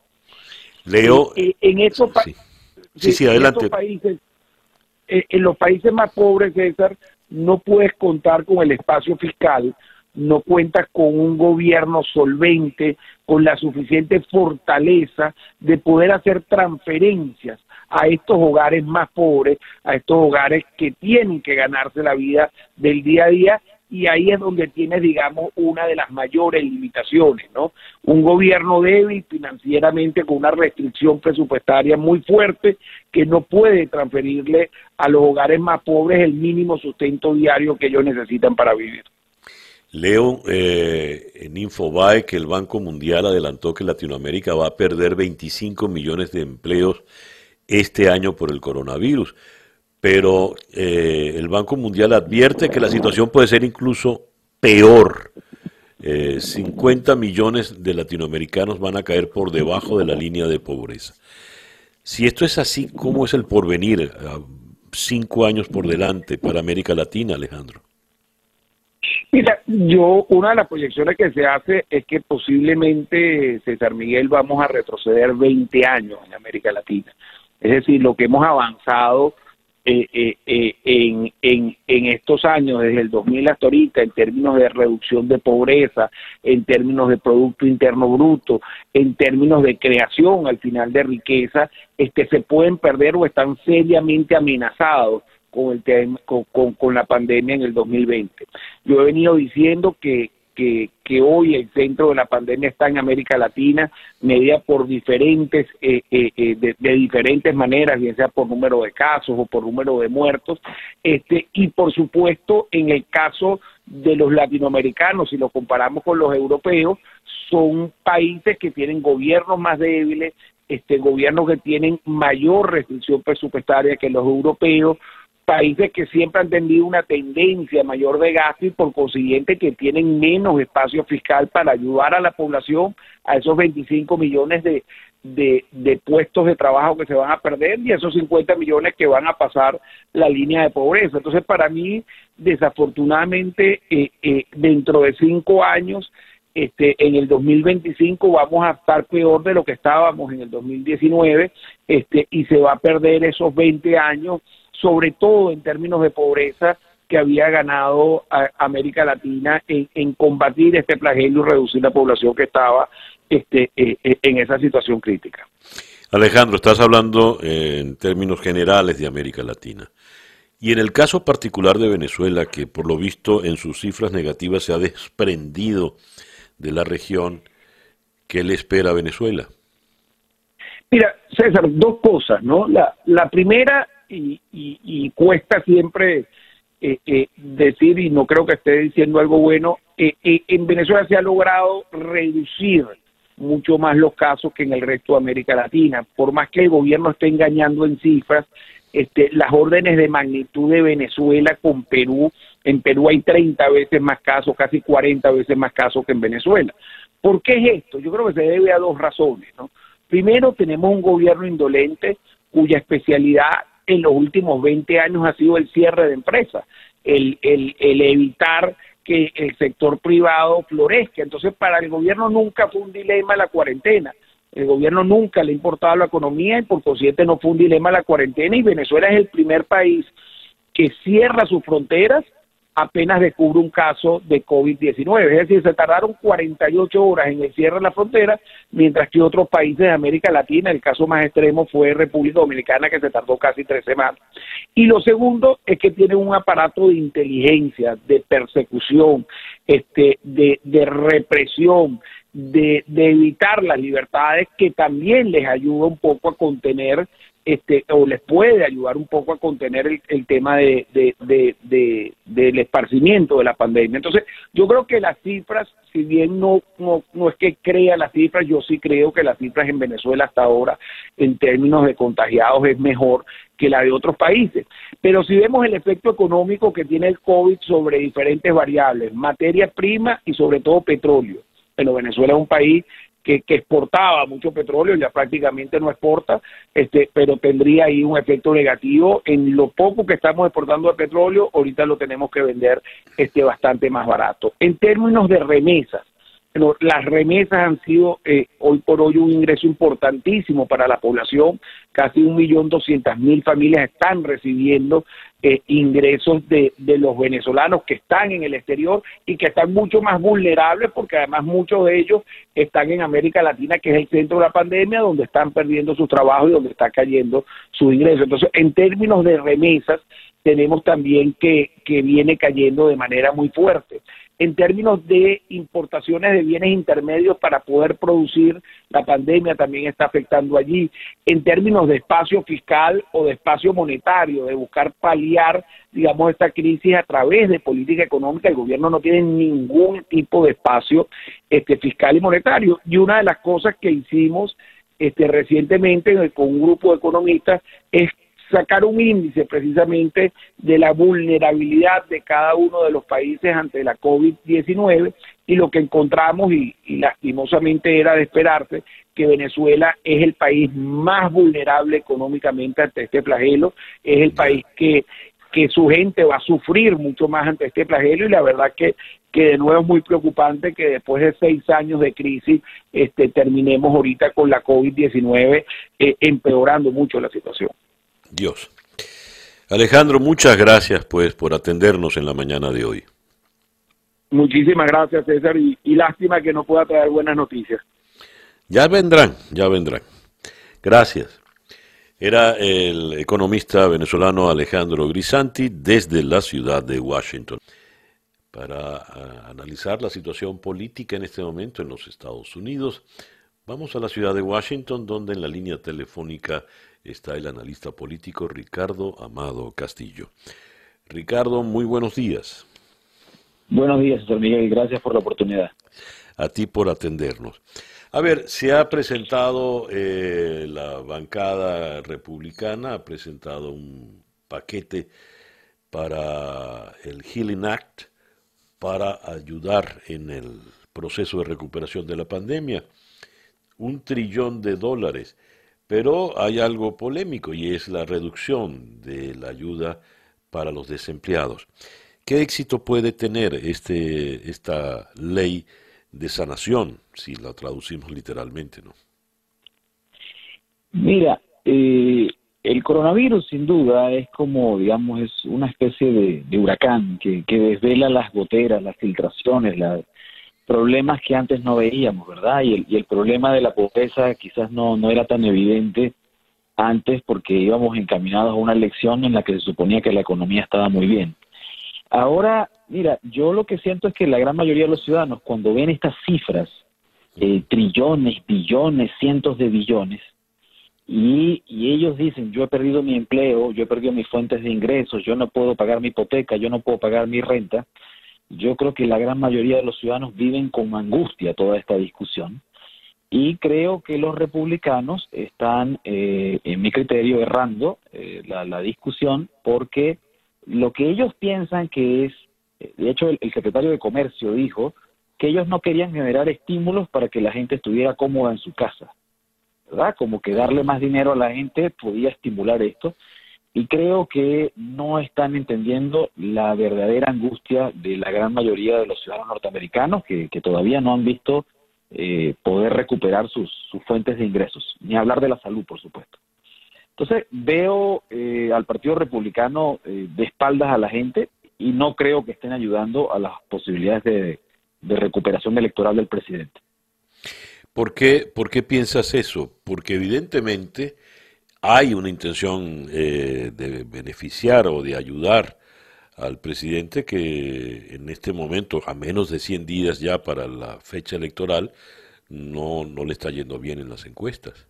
Leo. En, estos, sí. Sí, adelante. países eh, en los países más pobres, César, no puedes contar con el espacio fiscal, no cuentas con un gobierno solvente, con la suficiente fortaleza de poder hacer transferencias a estos hogares más pobres, a estos hogares que tienen que ganarse la vida del día a día y ahí es donde tiene, digamos, una de las mayores limitaciones, ¿no? Un gobierno débil financieramente con una restricción presupuestaria muy fuerte que no puede transferirle a los hogares más pobres el mínimo sustento diario que ellos necesitan para vivir. Leo eh, en Infobae que el Banco Mundial adelantó que Latinoamérica va a perder 25 millones de empleos este año por el coronavirus pero eh, el Banco Mundial advierte que la situación puede ser incluso peor. 50 eh, millones de latinoamericanos van a caer por debajo de la línea de pobreza. Si esto es así, ¿cómo es el porvenir? cinco años por delante para América Latina, Alejandro. Mira, yo, una de las proyecciones que se hace es que posiblemente, César Miguel, vamos a retroceder 20 años en América Latina. Es decir, lo que hemos avanzado eh, eh, eh, en, en, en estos años, desde el 2000 hasta ahorita, en términos de reducción de pobreza, en términos de Producto Interno Bruto, en términos de creación al final de riqueza, este, se pueden perder o están seriamente amenazados con, el con, con, con la pandemia en el 2020. Yo he venido diciendo que, que, que, hoy el centro de la pandemia está en América Latina, medida por diferentes, eh, eh, eh, de, diferentes maneras, bien sea por número de casos o por número de muertos, este, y por supuesto en el caso de los latinoamericanos, si lo comparamos con los europeos, son países que tienen gobiernos más débiles, este, gobiernos que tienen mayor restricción presupuestaria que los europeos, países que siempre han tenido una tendencia mayor de gasto y por consiguiente que tienen menos espacio fiscal para ayudar a la población a esos 25 millones de, de, puestos de trabajo que se van a perder y esos 50 millones que van a pasar la línea de pobreza. Entonces, para mí, desafortunadamente, eh, eh, dentro de cinco años, este, en el 2025 vamos a estar peor de lo que estábamos en el 2019 este, y se va a perder esos 20 años sobre todo en términos de pobreza que había ganado América Latina en, combatir este flagelo y reducir la población que estaba este, eh, eh, en esa situación crítica. Alejandro, estás hablando en términos generales de América Latina. Y en el caso particular de Venezuela, que por lo visto en sus cifras negativas se ha desprendido de la región, ¿qué le espera a Venezuela? Mira, César, dos cosas, ¿no? La, la primera y, cuesta siempre eh, eh, decir, y no creo que esté diciendo algo bueno, eh, en Venezuela se ha logrado reducir mucho más los casos que en el resto de América Latina. Por más que el gobierno esté engañando en cifras, este, las órdenes de magnitud de Venezuela con Perú, en Perú hay 30 veces más casos, casi 40 veces más casos que en Venezuela. ¿Por qué es esto? Yo creo que se debe a dos razones. ¿no? Primero, tenemos un gobierno indolente cuya especialidad en los últimos 20 años ha sido el cierre de empresas, el, el, el evitar que el sector privado florezca. Entonces, para el gobierno nunca fue un dilema la cuarentena. El gobierno nunca le ha importado la economía y por consiguiente no fue un dilema la cuarentena y Venezuela es el primer país que cierra sus fronteras apenas descubre un caso de COVID-19. Es decir, se tardaron 48 horas en el cierre de la frontera, mientras que otros países de América Latina, el caso más extremo fue República Dominicana, que se tardó casi tres semanas. Y lo segundo es que tiene un aparato de inteligencia, de persecución, este, de, de represión, de, de evitar las libertades que también les ayuda un poco a contener este, o les puede ayudar un poco a contener el, el tema de, de, de, del esparcimiento de la pandemia. Entonces, yo creo que las cifras, si bien no, no, no es que crea las cifras, yo sí creo que las cifras en Venezuela hasta ahora, en términos de contagiados, es mejor que la de otros países. Pero si vemos el efecto económico que tiene el COVID sobre diferentes variables, materia prima y sobre todo petróleo. Pero Venezuela es un país que, exportaba mucho petróleo, ya prácticamente no exporta, este, pero tendría ahí un efecto negativo en lo poco que estamos exportando de petróleo, ahorita lo tenemos que vender este, bastante más barato. En términos de remesas, las remesas han sido eh, hoy por hoy un ingreso importantísimo para la población. Casi un millón doscientas mil familias están recibiendo eh, ingresos de, los venezolanos que están en el exterior y que están mucho más vulnerables porque además muchos de ellos están en América Latina, que es el centro de la pandemia, donde están perdiendo su trabajo y donde está cayendo su ingreso. Entonces, en términos de remesas, tenemos también que viene cayendo de manera muy fuerte en términos de importaciones de bienes intermedios para poder producir, la pandemia también está afectando allí. En términos de espacio fiscal o de espacio monetario, de buscar paliar, digamos, esta crisis a través de política económica, el gobierno no tiene ningún tipo de espacio este, fiscal y monetario. Y una de las cosas que hicimos este, recientemente con un grupo de economistas es sacar un índice precisamente de la vulnerabilidad de cada uno de los países ante la COVID-19 y lo que encontramos y, lastimosamente era de esperarse que Venezuela es el país más vulnerable económicamente ante este flagelo, es el país que, que su gente va a sufrir mucho más ante este flagelo y la verdad que, que de nuevo es muy preocupante que después de seis años de crisis este, terminemos ahorita con la COVID-19 eh, empeorando mucho la situación. Dios. Alejandro, muchas gracias pues por atendernos en la mañana de hoy. Muchísimas gracias César y, lástima que no pueda traer buenas noticias. Ya vendrán, ya vendrán. Gracias. Era el economista venezolano Alejandro Grisanti desde la ciudad de Washington para ah, analizar la situación política en este momento en los Estados Unidos. Vamos a la ciudad de Washington, donde en la línea telefónica está el analista político Ricardo Amado Castillo. Ricardo, muy buenos días. Buenos días, señor Miguel, gracias por la oportunidad. A ti por atendernos. A ver, se ha presentado, eh, la bancada republicana ha presentado un paquete para el Healing Act para ayudar en el proceso de recuperación de la pandemia. Un trillón de dólares. Pero hay algo polémico y es la reducción de la ayuda para los desempleados. ¿Qué éxito puede tener este, esta ley de sanación, si la traducimos literalmente? ¿no? Mira, eh, el coronavirus sin duda es como, digamos, es una especie de, huracán que, que, desvela las goteras, las filtraciones, la, problemas que antes no veíamos, ¿verdad? Y el, y el problema de la pobreza quizás no, no era tan evidente antes porque íbamos encaminados a una elección en la que se suponía que la economía estaba muy bien. Ahora, mira, yo lo que siento es que la gran mayoría de los ciudadanos, cuando ven estas cifras, eh, trillones, billones, cientos de billones, y, y ellos dicen, yo he perdido mi empleo, yo he perdido mis fuentes de ingresos, yo no puedo pagar mi hipoteca, yo no puedo pagar mi renta, yo creo que la gran mayoría de los ciudadanos viven con angustia toda esta discusión y creo que los republicanos están, eh, en mi criterio, errando eh, la, discusión porque lo que ellos piensan que es, de hecho el, secretario de Comercio dijo que ellos no querían generar estímulos para que la gente estuviera cómoda en su casa, ¿verdad? Como que darle más dinero a la gente podía estimular esto y creo que no están entendiendo la verdadera angustia de la gran mayoría de los ciudadanos norteamericanos que, todavía no han visto eh, poder recuperar sus, fuentes de ingresos, ni hablar de la salud, por supuesto. Entonces veo eh, al Partido Republicano eh, de espaldas a la gente y no creo que estén ayudando a las posibilidades de, de recuperación electoral del presidente. ¿Por qué, ¿Por qué piensas eso? Porque evidentemente hay una intención eh, de beneficiar o de ayudar al presidente que en este momento, a menos de 100 días ya para la fecha electoral, no, no le está yendo bien en las encuestas.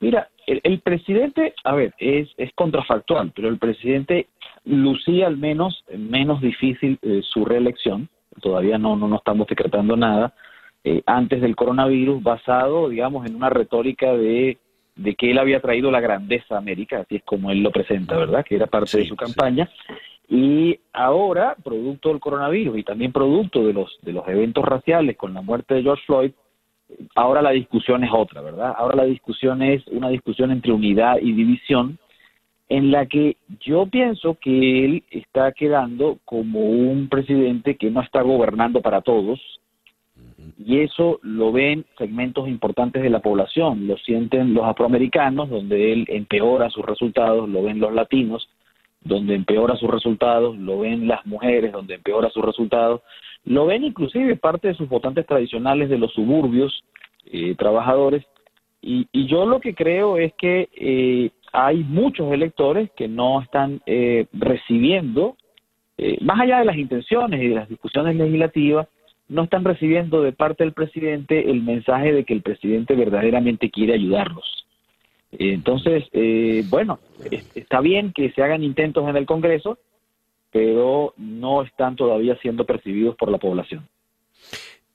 Mira, el, presidente, a ver, es, es contrafactual, pero el presidente lucía al menos menos difícil eh, su reelección. Todavía no, no, no estamos decretando nada eh, antes del coronavirus, basado, digamos, en una retórica de, de, que él había traído la grandeza a América, así es como él lo presenta, ¿verdad? Que era parte de su campaña. Y ahora, producto del coronavirus y también producto de los, de los eventos raciales con la muerte de George Floyd, ahora la discusión es otra, ¿verdad? Ahora la discusión es una discusión entre unidad y división, en la que yo pienso que él está quedando como un presidente que no está gobernando para todos, y eso lo ven segmentos importantes de la población, lo sienten los afroamericanos, donde él empeora sus resultados, lo ven los latinos, donde empeora sus resultados, lo ven las mujeres, donde empeora sus resultados, lo ven inclusive parte de sus votantes tradicionales de los suburbios, eh, trabajadores, y, yo lo que creo es que eh, hay muchos electores que no están eh, recibiendo, más allá de las intenciones y de las discusiones legislativas, no están recibiendo de parte del presidente el mensaje de que el presidente verdaderamente quiere ayudarlos. Entonces, bueno, está bien que se hagan intentos en el Congreso, pero no están todavía siendo percibidos por la población.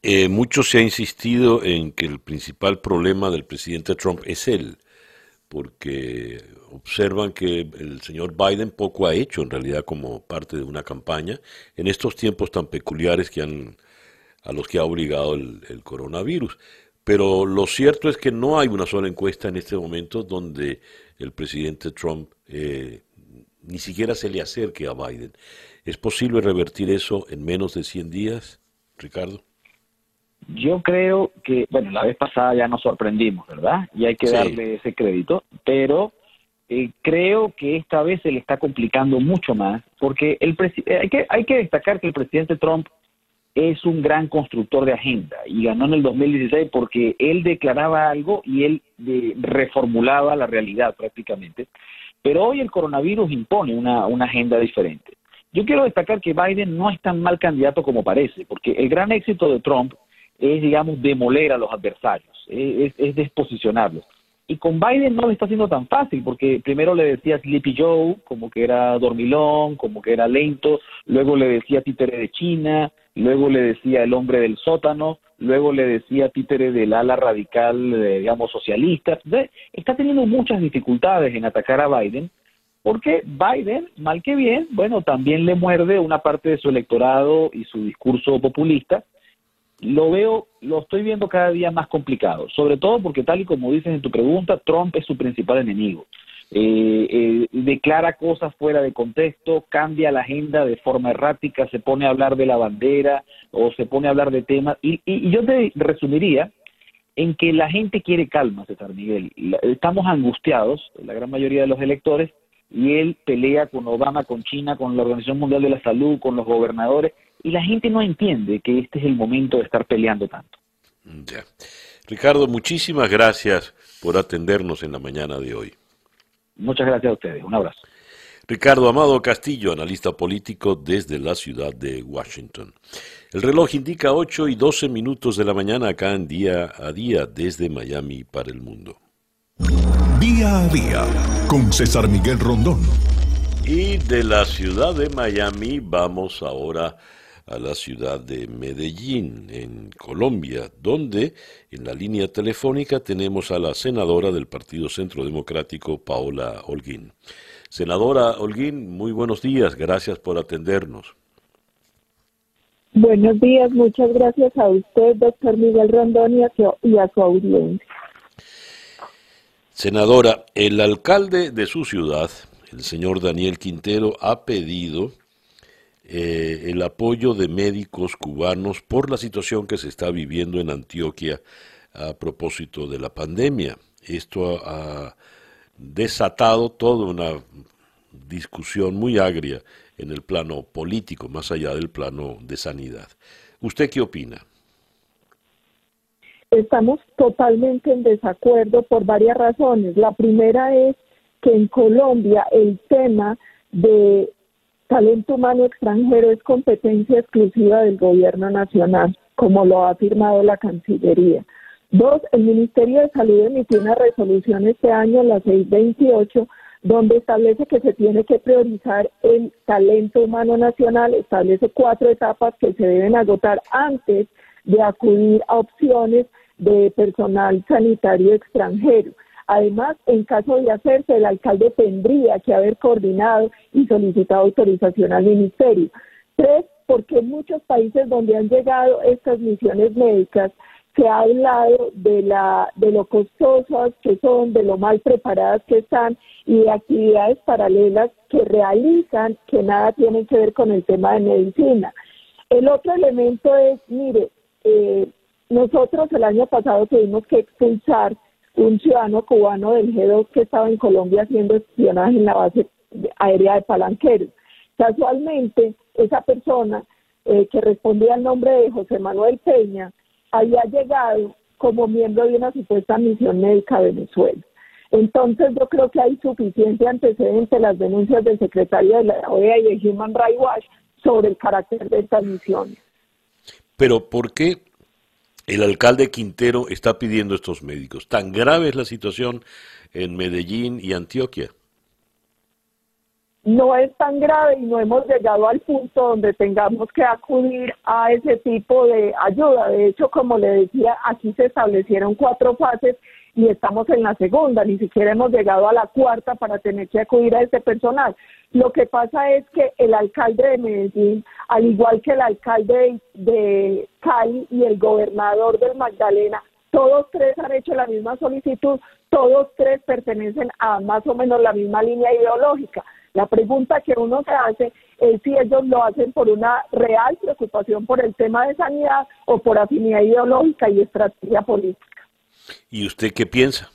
Eh, mucho se ha insistido en que el principal problema del presidente Trump es él, porque observan que el señor Biden poco ha hecho en realidad como parte de una campaña en estos tiempos tan peculiares que han, a los que ha obligado el, coronavirus. Pero lo cierto es que no hay una sola encuesta en este momento donde el presidente Trump eh, ni siquiera se le acerque a Biden. ¿Es posible revertir eso en menos de 100 días, Ricardo? Yo creo que, bueno, la vez pasada ya nos sorprendimos, ¿verdad? Y hay que darle ese crédito, pero eh, creo que esta vez se le está complicando mucho más, porque el hay, que, hay que destacar que el presidente Trump es un gran constructor de agenda y ganó en el 2016 porque él declaraba algo y él reformulaba la realidad prácticamente. Pero hoy el coronavirus impone una, una agenda diferente. Yo quiero destacar que Biden no es tan mal candidato como parece, porque el gran éxito de Trump es, digamos, demoler a los adversarios, es, es desposicionarlos. Y con Biden no le está haciendo tan fácil, porque primero le decía Sleepy Joe, como que era dormilón, como que era lento, luego le decía títere de China, luego le decía el hombre del sótano, luego le decía títere del ala radical, eh, digamos, socialista. está teniendo muchas dificultades en atacar a Biden, porque Biden, mal que bien, bueno, también le muerde una parte de su electorado y su discurso populista, lo veo, lo estoy viendo cada día más complicado, sobre todo porque tal y como dices en tu pregunta, Trump es su principal enemigo. Eh, eh, declara cosas fuera de contexto, cambia la agenda de forma errática, se pone a hablar de la bandera o se pone a hablar de temas. Y, y yo te resumiría en que la gente quiere calma, César Miguel. Estamos angustiados, la gran mayoría de los electores, y él pelea con Obama, con China, con la Organización Mundial de la Salud, con los gobernadores, y la gente no entiende que este es el momento de estar peleando tanto. Ya. Ricardo, muchísimas gracias por atendernos en la mañana de hoy. Muchas gracias a ustedes. Un abrazo. Ricardo Amado Castillo, analista político desde la ciudad de Washington. El reloj indica 8 y 12 minutos de la mañana acá en día a día desde Miami para el mundo. Día a día con César Miguel Rondón. Y de la ciudad de Miami vamos ahora a la ciudad de Medellín, en Colombia, donde en la línea telefónica tenemos a la senadora del Partido Centro Democrático, Paola Holguín. Senadora Holguín, muy buenos días, gracias por atendernos. Buenos días, muchas gracias a usted, doctor Miguel Rondón, y a su audiencia. Senadora, el alcalde de su ciudad, el señor Daniel Quintero, ha pedido eh, el apoyo de médicos cubanos por la situación que se está viviendo en Antioquia a propósito de la pandemia. Esto ha, desatado toda una discusión muy agria en el plano político, más allá del plano de sanidad. ¿Usted qué opina? Estamos totalmente en desacuerdo por varias razones. La primera es que en Colombia el tema de talento humano extranjero es competencia exclusiva del gobierno nacional. como lo ha afirmado la Cancillería. Dos, el Ministerio de Salud emitió una resolución este año, la 628, donde establece que se tiene que priorizar el talento humano nacional, establece cuatro etapas que se deben agotar antes de acudir a opciones de personal sanitario extranjero. Además, en caso de hacerse, el alcalde tendría que haber coordinado y solicitado autorización al ministerio. Tres, porque en muchos países donde han llegado estas misiones médicas, se ha hablado de, la, de lo costosas que son, de lo mal preparadas que están y de actividades paralelas que realizan que nada tienen que ver con el tema de medicina. El otro elemento es, mire, eh, nosotros el año pasado tuvimos que expulsar un ciudadano cubano del G2 que estaba en Colombia haciendo espionaje en la base aérea de Palanquero. Casualmente, esa persona eh, que respondía al nombre de José Manuel Peña había llegado como miembro de una supuesta misión médica a Venezuela. Entonces yo creo que hay suficiente antecedente en las denuncias del secretario de la OEA y de Human Rights Watch sobre el carácter de estas misiones. Pero ¿por qué el alcalde Quintero está pidiendo estos médicos? ¿Tan grave es la situación en Medellín y Antioquia? no es tan grave y no hemos llegado al punto donde tengamos que acudir a ese tipo de ayuda. De hecho, como le decía, aquí se establecieron cuatro fases y estamos en la segunda, ni siquiera hemos llegado a la cuarta para tener que acudir a este personal. Lo que pasa es que el alcalde de Medellín, al igual que el alcalde de Cali y el gobernador del Magdalena, todos tres han hecho la misma solicitud, todos tres pertenecen a más o menos la misma línea ideológica. La pregunta que uno se hace es si ellos lo hacen por una real preocupación por el tema de sanidad o por afinidad ideológica y estrategia política. ¿Y usted qué piensa?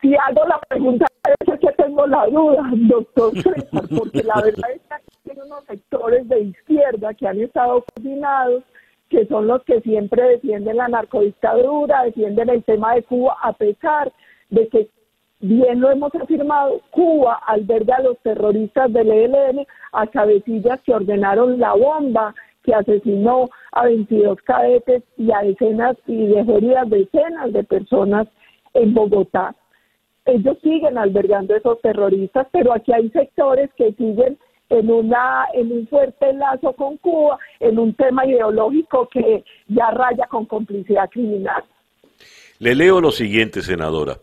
Si hago la pregunta, es que tengo la duda, doctor César, porque la verdad es que hay unos sectores de izquierda que han estado coordinados, que son los que siempre defienden la narcodictadura, defienden el tema de Cuba, a pesar de que bien lo hemos afirmado, Cuba alberga a los terroristas del ELN, a cabecillas que ordenaron la bomba que asesinó a 22 cadetes y a decenas y dejó heridas decenas de personas en Bogotá. Ellos siguen albergando esos terroristas, pero aquí hay sectores que siguen en una en un fuerte lazo con Cuba, en un tema ideológico que ya raya con complicidad criminal. Le leo lo siguiente, senadora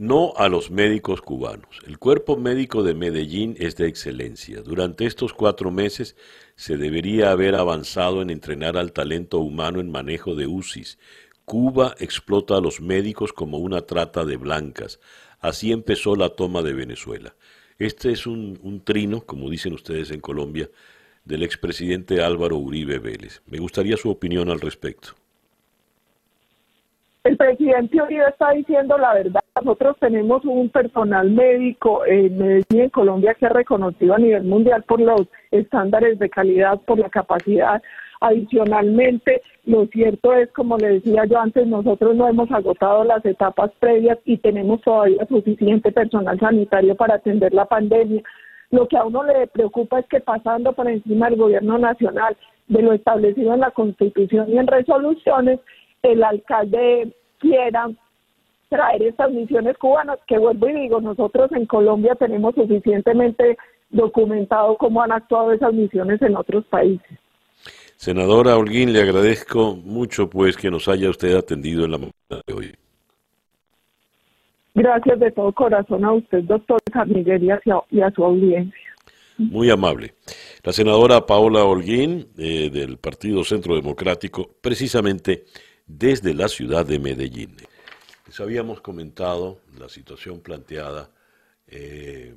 no a los médicos cubanos. El cuerpo médico de Medellín es de excelencia. Durante estos cuatro meses se debería haber avanzado en entrenar al talento humano en manejo de UCIs. Cuba explota a los médicos como una trata de blancas. Así empezó la toma de Venezuela. Este es un, un trino, como dicen ustedes en Colombia, del expresidente Álvaro Uribe Vélez. Me gustaría su opinión al respecto. El presidente Uribe está diciendo la verdad. Nosotros tenemos un personal médico en Medellín, en Colombia, que ha reconocido a nivel mundial por los estándares de calidad, por la capacidad. Adicionalmente, lo cierto es, como le decía yo antes, nosotros no hemos agotado las etapas previas y tenemos todavía suficiente personal sanitario para atender la pandemia. Lo que a uno le preocupa es que pasando por encima del gobierno nacional de lo establecido en la Constitución y en resoluciones, el alcalde quiera traer estas misiones cubanas, que vuelvo y digo, nosotros en Colombia tenemos suficientemente documentado cómo han actuado esas misiones en otros países. Senadora Holguín, le agradezco mucho pues que nos haya usted atendido en la mañana de hoy. Gracias de todo corazón a usted, doctor San y a, su audiencia. Muy amable. La senadora Paola Holguín, eh, del Partido Centro Democrático, precisamente desde la ciudad de Medellín. Les habíamos comentado la situación planteada eh,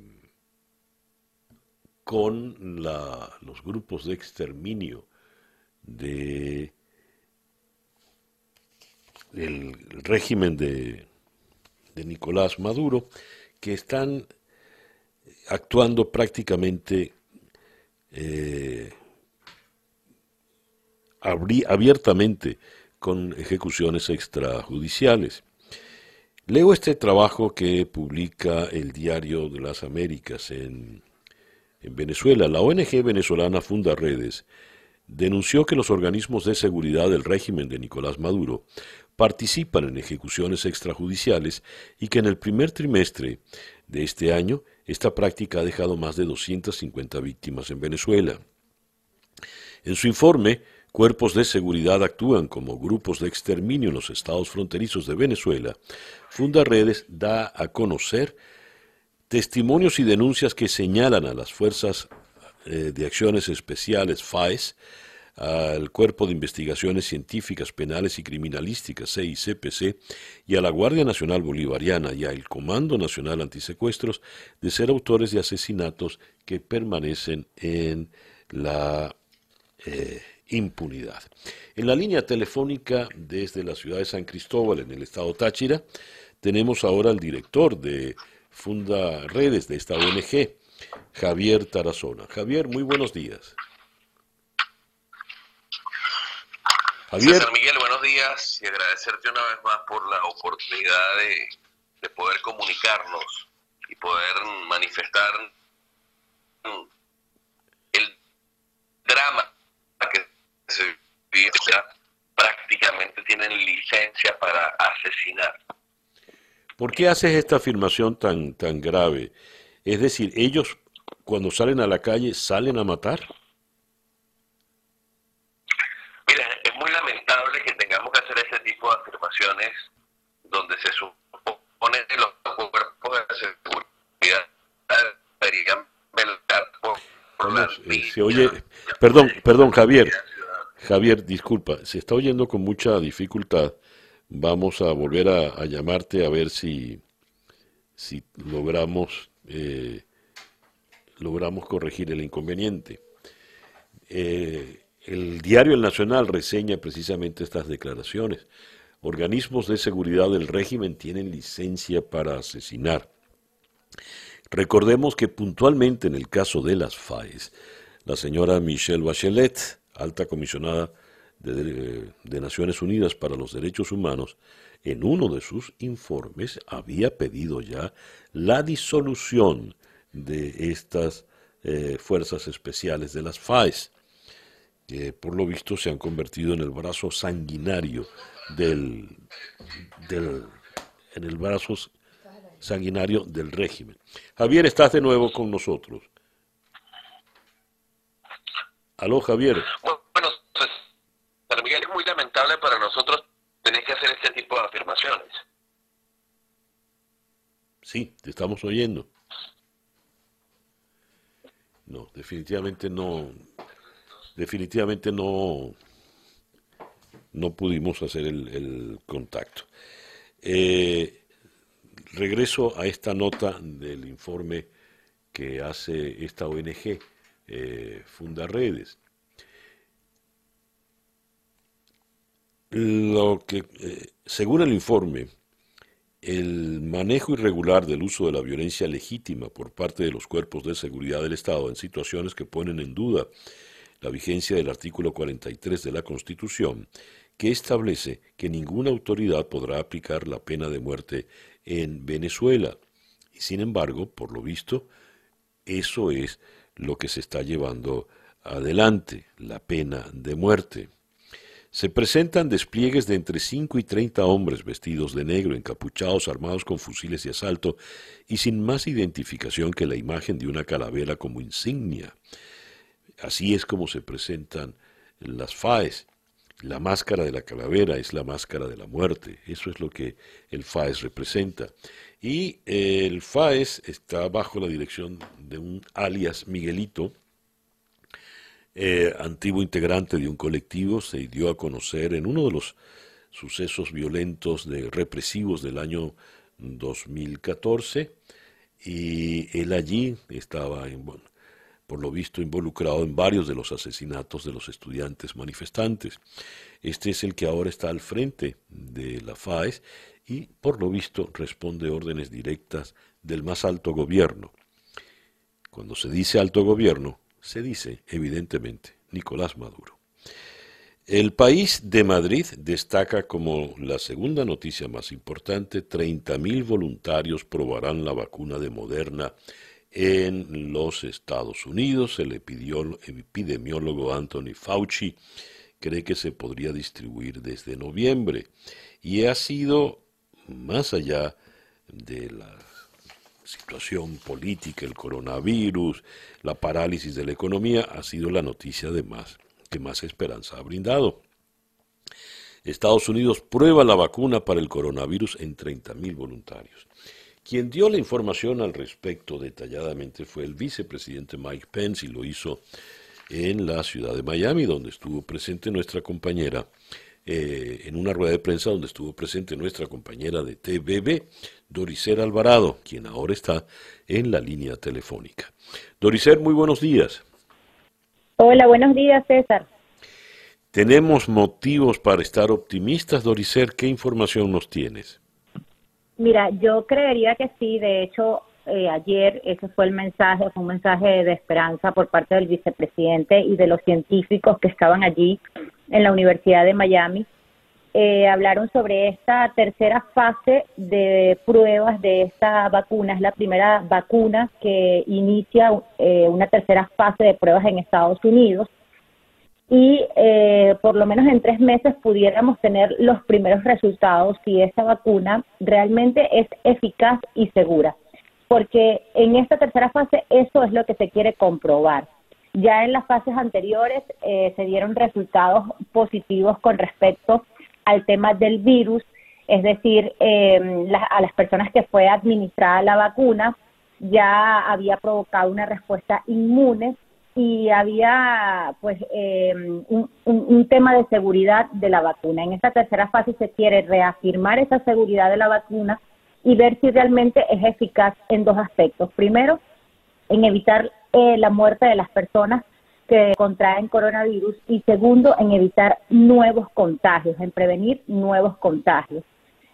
con los grupos de exterminio de régimen de, Nicolás Maduro, que están actuando prácticamente eh, abiertamente con ejecuciones extrajudiciales. Leo este trabajo que publica el Diario de las Américas en, en Venezuela. La ONG venezolana Funda Redes denunció que los organismos de seguridad del régimen de Nicolás Maduro participan en ejecuciones extrajudiciales y que en el primer trimestre de este año esta práctica ha dejado más de 250 víctimas en Venezuela. En su informe, cuerpos de seguridad actúan como grupos de exterminio en los estados fronterizos de Venezuela. Funda Redes da a conocer testimonios y denuncias que señalan a las fuerzas eh, de acciones especiales FAES al Cuerpo de Investigaciones Científicas, Penales y Criminalísticas, CICPC, y a la Guardia Nacional Bolivariana y al Comando Nacional Antisecuestros de ser autores de asesinatos que permanecen en la eh, impunidad. En la línea telefónica desde la ciudad de San Cristóbal, en el estado Táchira, tenemos ahora al director de Funda Redes de esta ONG, Javier Tarazona. Javier, muy buenos días. César Miguel, buenos días y agradecerte una vez más por la oportunidad de, poder comunicarnos y poder manifestar el drama se vive. Prácticamente tienen licencia para asesinar. ¿Por qué haces esta afirmación tan, tan grave? Es decir, ellos cuando salen a la calle salen a matar. afirmaciones donde se supone que los cuerpos de seguridad deberían velar por, eh, se oye, perdón, perdón, Javier. Javier, disculpa, se está oyendo con mucha dificultad. Vamos a volver a, llamarte a ver si, logramos, eh, logramos corregir el inconveniente. Eh, el diario El Nacional reseña precisamente estas declaraciones organismos de seguridad del régimen tienen licencia para asesinar. Recordemos que puntualmente en el caso de las FAES, la señora Michelle Bachelet, alta comisionada de, Naciones Unidas para los Derechos Humanos, en uno de sus informes había pedido ya la disolución de estas eh, fuerzas especiales de las FAES, que por lo visto se han convertido en el brazo sanguinario del, del, en el brazo sanguinario del régimen. Javier, estás de nuevo con nosotros. Aló, Javier. Bueno, Miguel, es muy lamentable para nosotros tener que hacer este tipo de afirmaciones. Sí, te estamos oyendo. No, definitivamente no. Definitivamente no no pudimos hacer el, contacto. Eh, regreso a esta nota del informe que hace esta ONG, eh, Funda Redes. Lo que, eh, según el informe, el manejo irregular del uso de la violencia legítima por parte de los cuerpos de seguridad del Estado en situaciones que ponen en duda la vigencia del artículo 43 de la Constitución que establece que ninguna autoridad podrá aplicar la pena de muerte en Venezuela. Y sin embargo, por lo visto, eso es lo que se está llevando adelante, la pena de muerte. Se presentan despliegues de entre 5 y 30 hombres vestidos de negro, encapuchados, armados con fusiles de asalto y sin más identificación que la imagen de una calavera como insignia. Así es como se presentan las FAES. La máscara de la calavera es la máscara de la muerte. Eso es lo que el FAES representa. Y eh, el FAES está bajo la dirección de un alias Miguelito, eh, antiguo integrante de un colectivo, se dio a conocer en uno de los sucesos violentos de represivos del año 2014 y él allí estaba por lo visto involucrado en varios de los asesinatos de los estudiantes manifestantes. Este es el que ahora está al frente de la FAES y por lo visto responde órdenes directas del más alto gobierno. Cuando se dice alto gobierno, se dice evidentemente Nicolás Maduro. El país de Madrid destaca como la segunda noticia más importante, 30.000 voluntarios probarán la vacuna de Moderna en los Estados Unidos. El epidemiólogo Anthony Fauci cree que se podría distribuir desde noviembre y ha sido más allá de la situación política, el coronavirus, la parálisis de la economía, ha sido la noticia de más que más esperanza ha brindado. Estados Unidos prueba la vacuna para el coronavirus en 30.000 voluntarios. Quien dio la información al respecto detalladamente fue el vicepresidente Mike Pence y lo hizo en la ciudad de Miami, donde estuvo presente nuestra compañera, eh, en una rueda de prensa donde estuvo presente nuestra compañera de TVB, Doricer Alvarado, quien ahora está en la línea telefónica. Doricer, muy buenos días. Hola, buenos días, César. ¿Tenemos motivos para estar optimistas, Doricer? ¿Qué información nos tienes? Mira, yo creería que sí. De hecho, eh, ayer ese fue el mensaje, fue un mensaje de esperanza por parte del vicepresidente y de los científicos que estaban allí en la Universidad de Miami. Eh, hablaron sobre esta tercera fase de pruebas de esta vacuna. Es la primera vacuna que inicia eh, una tercera fase de pruebas en Estados Unidos y eh, por lo menos en tres meses pudiéramos tener los primeros resultados si esta vacuna realmente es eficaz y segura. Porque en esta tercera fase eso es lo que se quiere comprobar. Ya en las fases anteriores eh, se dieron resultados positivos con respecto al tema del virus, es decir, eh, a las personas que fue administrada la vacuna ya había provocado una respuesta inmune y había pues eh, un, tema de seguridad de la vacuna. En esta tercera fase se quiere reafirmar esa seguridad de la vacuna y ver si realmente es eficaz en dos aspectos. Primero, en evitar eh, la muerte de las personas que contraen coronavirus y segundo, en evitar nuevos contagios, en prevenir nuevos contagios.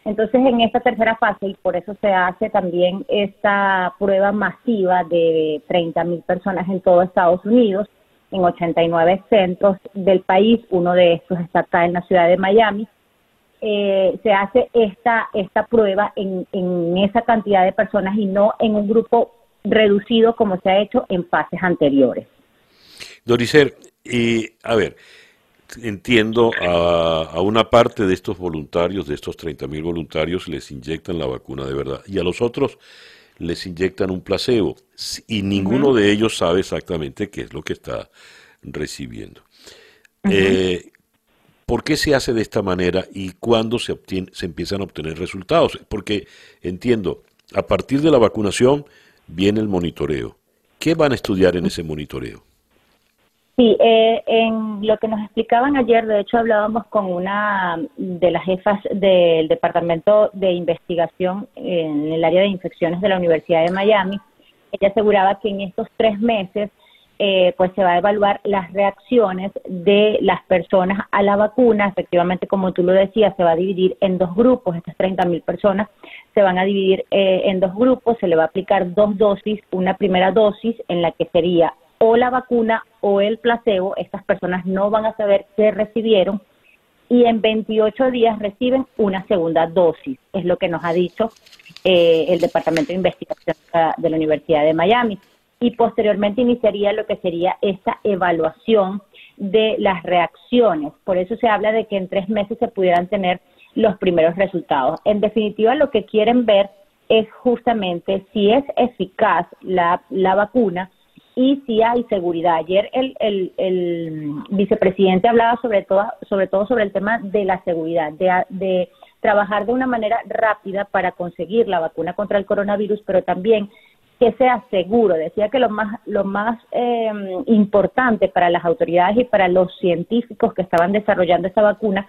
Entonces, en esta tercera fase, y por eso se hace también esta prueba masiva de 30 mil personas en todo Estados Unidos, en 89 centros del país, uno de estos está acá en la ciudad de Miami, eh, se hace esta, esta prueba en, en esa cantidad de personas y no en un grupo reducido como se ha hecho en fases anteriores. Doricer, y a ver, entiendo a, una parte de estos voluntarios, de estos 30.000 voluntarios, les inyectan la vacuna de verdad y a los otros les inyectan un placebo y ninguno de ellos sabe exactamente qué es lo que está recibiendo. Eh, ¿Por qué se hace de esta manera y cuándo se, se empiezan a obtener resultados? Porque entiendo, a partir de la vacunación viene el monitoreo. ¿Qué van a estudiar en ese monitoreo? Sí, eh, en lo que nos explicaban ayer, de hecho hablábamos con una de las jefas del Departamento de Investigación en el área de infecciones de la Universidad de Miami. Ella aseguraba que en estos tres meses eh, pues se va a evaluar las reacciones de las personas a la vacuna. Efectivamente, como tú lo decías, se va a dividir en dos grupos. Estas 30 mil personas se van a dividir eh, en dos grupos. Se le va a aplicar dos dosis. Una primera dosis en la que sería o la vacuna o el placebo, estas personas no van a saber qué recibieron y en 28 días reciben una segunda dosis, es lo que nos ha dicho eh, el Departamento de Investigación de la Universidad de Miami. Y posteriormente iniciaría lo que sería esta evaluación de las reacciones. Por eso se habla de que en tres meses se pudieran tener los primeros resultados. En definitiva, lo que quieren ver es justamente si es eficaz la, la vacuna y si hay seguridad. Ayer el, el, el, vicepresidente hablaba sobre todo, sobre todo sobre el tema de la seguridad, de, de trabajar de una manera rápida para conseguir la vacuna contra el coronavirus, pero también que sea seguro. Decía que lo más, lo más eh, importante para las autoridades y para los científicos que estaban desarrollando esta vacuna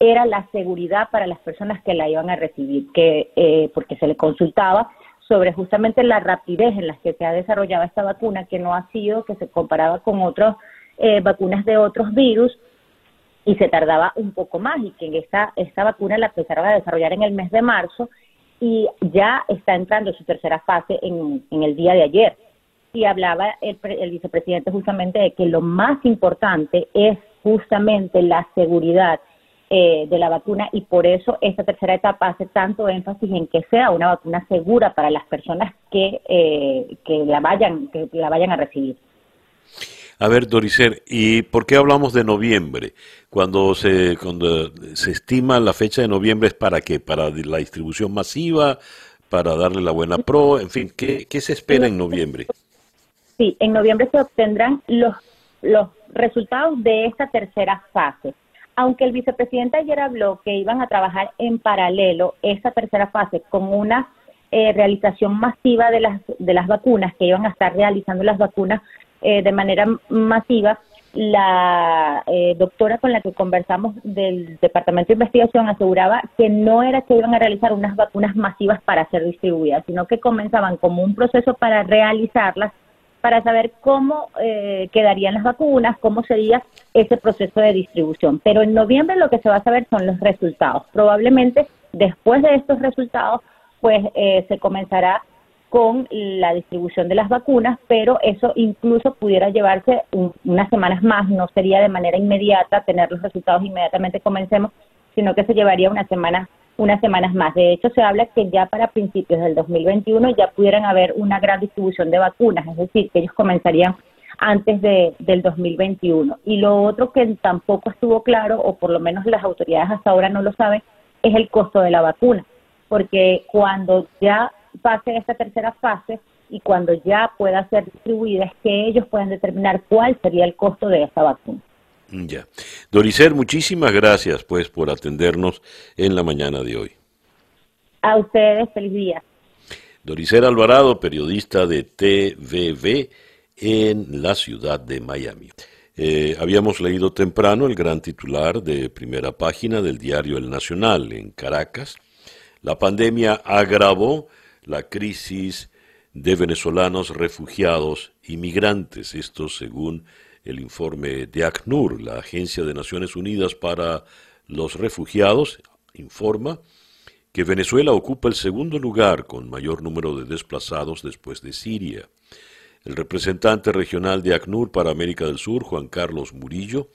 era la seguridad para las personas que la iban a recibir, que eh, porque se le consultaba sobre justamente la rapidez en la que se ha desarrollado esta vacuna, que no ha sido que se comparaba con otras eh, vacunas de otros virus y se tardaba un poco más y que esta, esta vacuna la empezaron a desarrollar en el mes de marzo y ya está entrando su tercera fase en, el día de ayer. Y hablaba el, el vicepresidente justamente de que lo más importante es justamente la seguridad eh, de la vacuna y por eso esta tercera etapa hace tanto énfasis en que sea una vacuna segura para las personas que, eh, que la vayan que la vayan a recibir. A ver, Doricer, ¿y por qué hablamos de noviembre? Cuando se, cuando se estima la fecha de noviembre, ¿es para qué? ¿Para la distribución masiva? ¿Para darle la buena pro? En fin, ¿qué, qué se espera en noviembre? Sí, en noviembre se obtendrán los, los resultados de esta tercera fase aunque el vicepresidente ayer habló que iban a trabajar en paralelo esa tercera fase con una eh, realización masiva de las, de las vacunas, que iban a estar realizando las vacunas eh, de manera masiva, la eh, doctora con la que conversamos del Departamento de Investigación aseguraba que no era que iban a realizar unas vacunas masivas para ser distribuidas, sino que comenzaban como un proceso para realizarlas para saber cómo eh, quedarían las vacunas, cómo sería ese proceso de distribución. Pero en noviembre lo que se va a saber son los resultados. Probablemente después de estos resultados, pues eh, se comenzará con la distribución de las vacunas, pero eso incluso pudiera llevarse unas semanas más, no sería de manera inmediata tener los resultados inmediatamente comencemos, sino que se llevaría unas semanas unas semanas más. De hecho, se habla que ya para principios del 2021 ya pudieran haber una gran distribución de vacunas, es decir, que ellos comenzarían antes de, del 2021. Y lo otro que tampoco estuvo claro, o por lo menos las autoridades hasta ahora no lo saben, es el costo de la vacuna, porque cuando ya pase esta tercera fase y cuando ya pueda ser distribuida, es que ellos puedan determinar cuál sería el costo de esa vacuna. Ya. Doricer, muchísimas gracias pues por atendernos en la mañana de hoy. A ustedes, feliz día. Doricer Alvarado, periodista de TVV en la ciudad de Miami. Eh, habíamos leído temprano el gran titular de primera página del diario El Nacional en Caracas. La pandemia agravó la crisis de venezolanos refugiados y migrantes, esto según el informe de ACNUR, la Agencia de Naciones Unidas para los Refugiados, informa que Venezuela ocupa el segundo lugar con mayor número de desplazados después de Siria. El representante regional de ACNUR para América del Sur, Juan Carlos Murillo,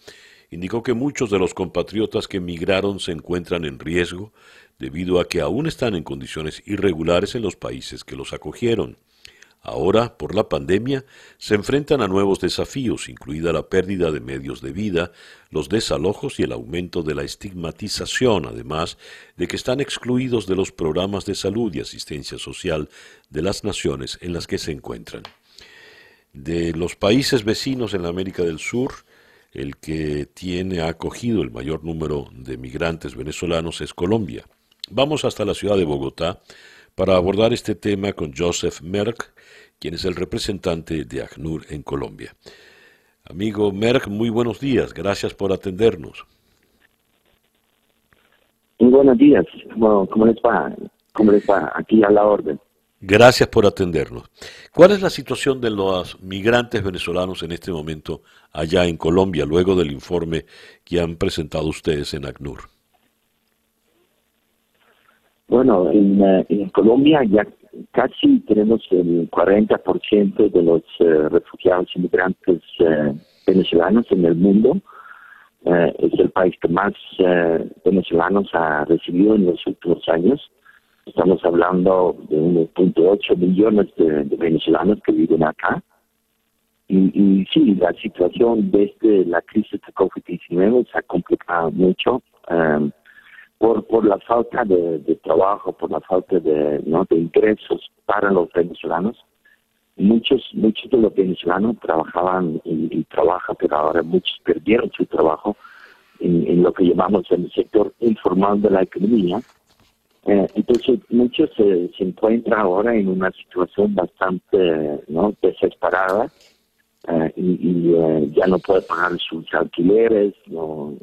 indicó que muchos de los compatriotas que emigraron se encuentran en riesgo debido a que aún están en condiciones irregulares en los países que los acogieron. Ahora, por la pandemia, se enfrentan a nuevos desafíos, incluida la pérdida de medios de vida, los desalojos y el aumento de la estigmatización, además de que están excluidos de los programas de salud y asistencia social de las naciones en las que se encuentran. De los países vecinos en la América del Sur, el que tiene acogido el mayor número de migrantes venezolanos es Colombia. Vamos hasta la ciudad de Bogotá para abordar este tema con Joseph Merck, quien es el representante de ACNUR en Colombia. Amigo Merck, muy buenos días, gracias por atendernos. Muy buenos días, ¿cómo, les va? ¿Cómo les va? Aquí a la orden. Gracias por atendernos. ¿Cuál es la situación de los migrantes venezolanos en este momento allá en Colombia, luego del informe que han presentado ustedes en ACNUR? Bueno, en, eh, en Colombia ya casi tenemos el 40% de los eh, refugiados inmigrantes eh, venezolanos en el mundo. Eh, es el país que más venezolanos ha recibido en los últimos años. Estamos hablando de 1.8 millones de, venezolanos que viven acá. Y, y sí, la situación desde la crisis de COVID-19 se ha complicado mucho por, por la falta de, trabajo, por la falta de, ¿no? de ingresos para los venezolanos. Muchos, muchos de los venezolanos trabajaban y, trabajan, pero ahora muchos perdieron su trabajo en, lo que llamamos el sector informal de la economía. Eh, entonces, muchos se, encuentran ahora en una situación bastante ¿no? desesperada eh, y, eh, ya no puede pagar sus alquileres, no,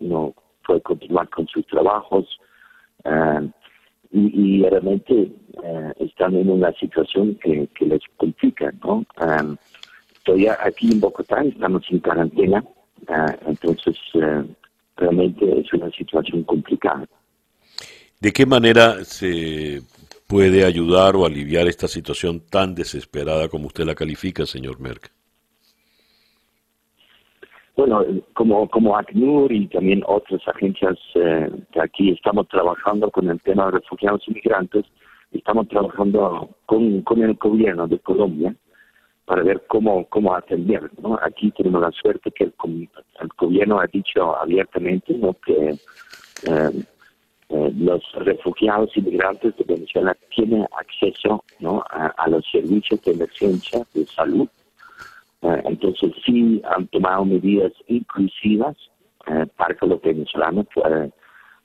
no puede continuar con sus trabajos eh, y, realmente eh, están en una situación que, les complica, ¿no? Eh, estoy aquí en Bogotá, estamos en cuarentena, entonces realmente es una situación complicada. ¿De qué manera se puede ayudar o aliviar esta situación tan desesperada como usted la califica, señor Merck? Bueno, como, como ACNUR y también otras agencias eh, que aquí estamos trabajando con el tema de refugiados y migrantes, estamos trabajando con, con el gobierno de Colombia para ver cómo, cómo atender. ¿no? Aquí tenemos la suerte que el, gobierno ha dicho abiertamente ¿no? que eh, eh, los refugiados y migrantes de Venezuela tienen acceso ¿no? a, los servicios de emergencia de salud. Eh, entonces sí han tomado medidas inclusivas para que los venezolanos puedan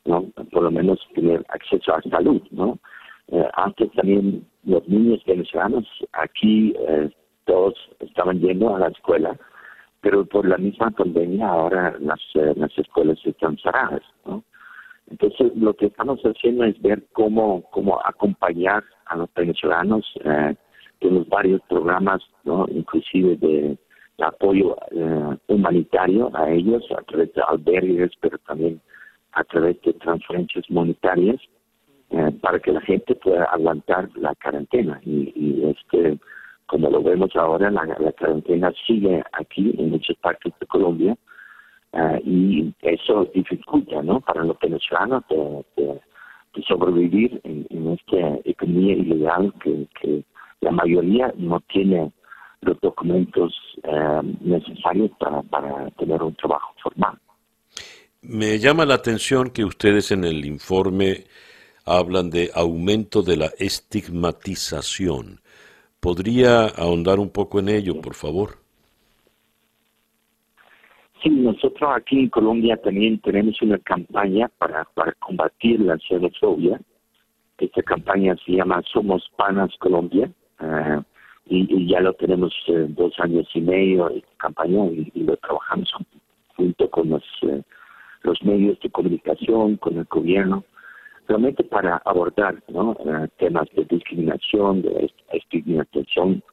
¿no? por lo menos tener acceso a salud. ¿no? antes también los niños venezolanos aquí todos estaban yendo a la escuela, pero por la misma pandemia ahora las, eh, las escuelas están cerradas, ¿no? Entonces lo que estamos haciendo es ver cómo, cómo acompañar a los venezolanos. Eh, tenemos varios programas, ¿no? inclusive de, apoyo eh, humanitario a ellos a través de albergues, pero también a través de transferencias monetarias eh, para que la gente pueda aguantar la cuarentena y, este como lo vemos ahora, la, cuarentena sigue aquí en muchas partes de Colombia uh, y eso dificulta ¿no? para los venezolanos de sobrevivir en, en, esta economía ilegal que, que, la mayoría no tiene los documentos uh, necesarios para, para tener un trabajo formal. Me llama la atención que ustedes en el informe hablan de aumento de la estigmatización. ¿Podría ahondar un poco en ello, por favor? Sí, nosotros aquí en Colombia también tenemos una campaña para, para combatir la xenofobia. Esta campaña se llama Somos Panas Colombia. Y, ya lo tenemos eh, dos años y medio esta campaña y, lo trabajamos junto con los, eh, los medios de comunicación, con el gobierno realmente para abordar ¿no? Uh, temas de discriminación, de estigmatización,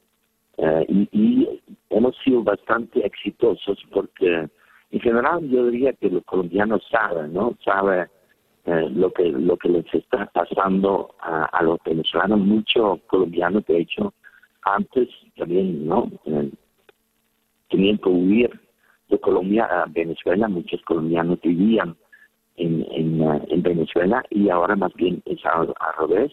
uh, y, y, hemos sido bastante exitosos porque en general yo diría que los colombianos saben, ¿no? Saben uh, lo que lo que les está pasando a, a los venezolanos, muchos colombianos de hecho antes también, ¿no? tenían que huir de Colombia a Venezuela, muchos colombianos vivían en, en, en Venezuela y ahora más bien es al, revés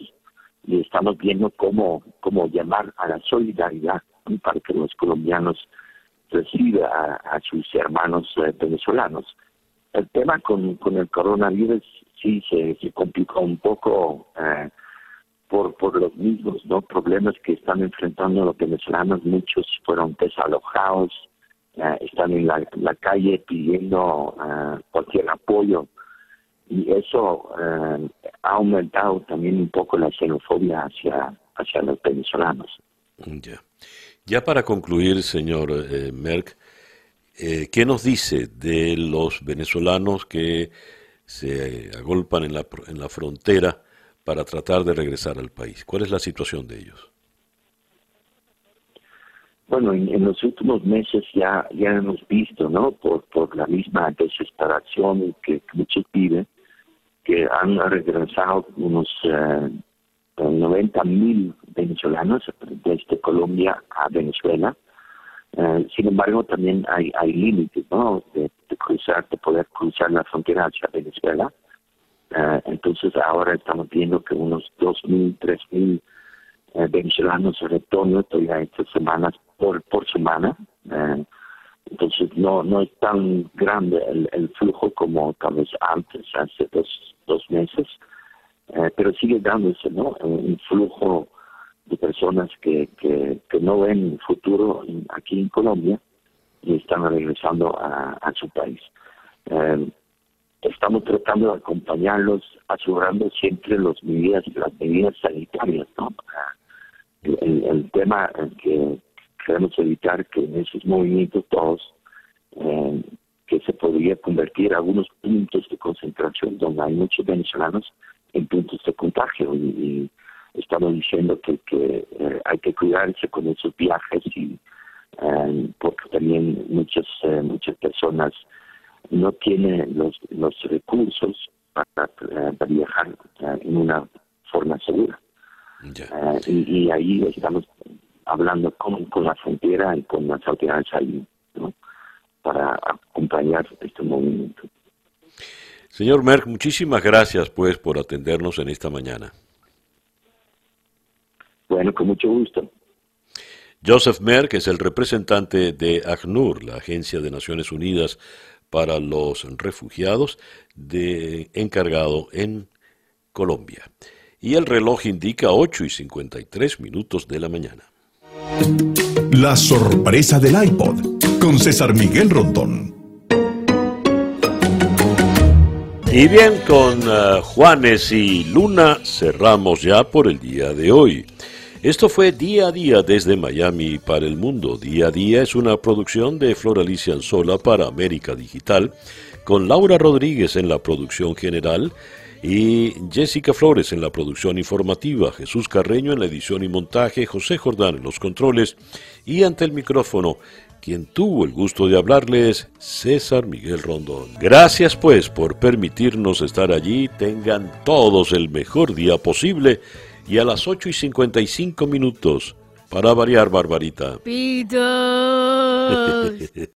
y estamos viendo cómo, cómo llamar a la solidaridad para que los colombianos reciban a, a sus hermanos uh, venezolanos. El tema con, con el coronavirus sí se, se complicó un poco uh, por, por los mismos ¿no? problemas que están enfrentando los venezolanos. Muchos fueron desalojados, uh, están en la, calle pidiendo uh, cualquier apoyo y eso eh, ha aumentado también un poco la xenofobia hacia, hacia los venezolanos. Ya. Ya para concluir, señor eh, Merck, eh, ¿qué nos dice de los venezolanos que se agolpan en la, en la frontera para tratar de regresar al país? ¿Cuál es la situación de ellos? Bueno, en, los últimos meses ya ya hemos visto, ¿no? Por, por la misma desesperación que, muchos viven, que han regresado unos eh, 90 mil venezolanos desde Colombia a Venezuela. Eh, sin embargo, también hay, hay límites ¿no? de, cruzar, de poder cruzar la frontera hacia Venezuela. Eh, entonces, ahora estamos viendo que unos 2.000, 3.000 eh, venezolanos retornan todavía estas semanas por, por semana. Eh, entonces no no es tan grande el, el flujo como tal vez antes, hace dos, dos meses, eh, pero sigue dándose ¿no? un flujo de personas que, que, no ven futuro aquí en Colombia y están regresando a, su país. Eh, estamos tratando de acompañarlos, asegurando siempre los medidas, las medidas sanitarias, ¿no? El, tema que queremos evitar que en esos movimientos todos eh, que se podría convertir algunos puntos de concentración donde hay muchos venezolanos en puntos de contagio y estamos diciendo que, que eh, hay que cuidarse con esos viajes y eh, porque también muchas eh, muchas personas no tienen los los recursos para, para viajar en una forma segura y, y ahí estamos hablando con, con la frontera y con las autoridades ahí, ¿no? para acompañar este movimiento. Señor Merck, muchísimas gracias pues por atendernos en esta mañana. Bueno, con mucho gusto. Joseph Merck es el representante de ACNUR, la Agencia de Naciones Unidas para los Refugiados, de, encargado en Colombia. Y el reloj indica 8 y 53 minutos de la mañana. La sorpresa del iPod con César Miguel Rondón. Y bien, con uh, Juanes y Luna cerramos ya por el día de hoy. Esto fue Día a Día desde Miami para el mundo. Día a Día es una producción de Floralicia Anzola para América Digital, con Laura Rodríguez en la producción general y Jessica Flores en la producción informativa, Jesús Carreño en la edición y montaje, José Jordán en los controles y ante el micrófono, quien tuvo el gusto de hablarles, César Miguel Rondón. Gracias pues por permitirnos estar allí, tengan todos el mejor día posible y a las 8 y 55 minutos, para variar, Barbarita.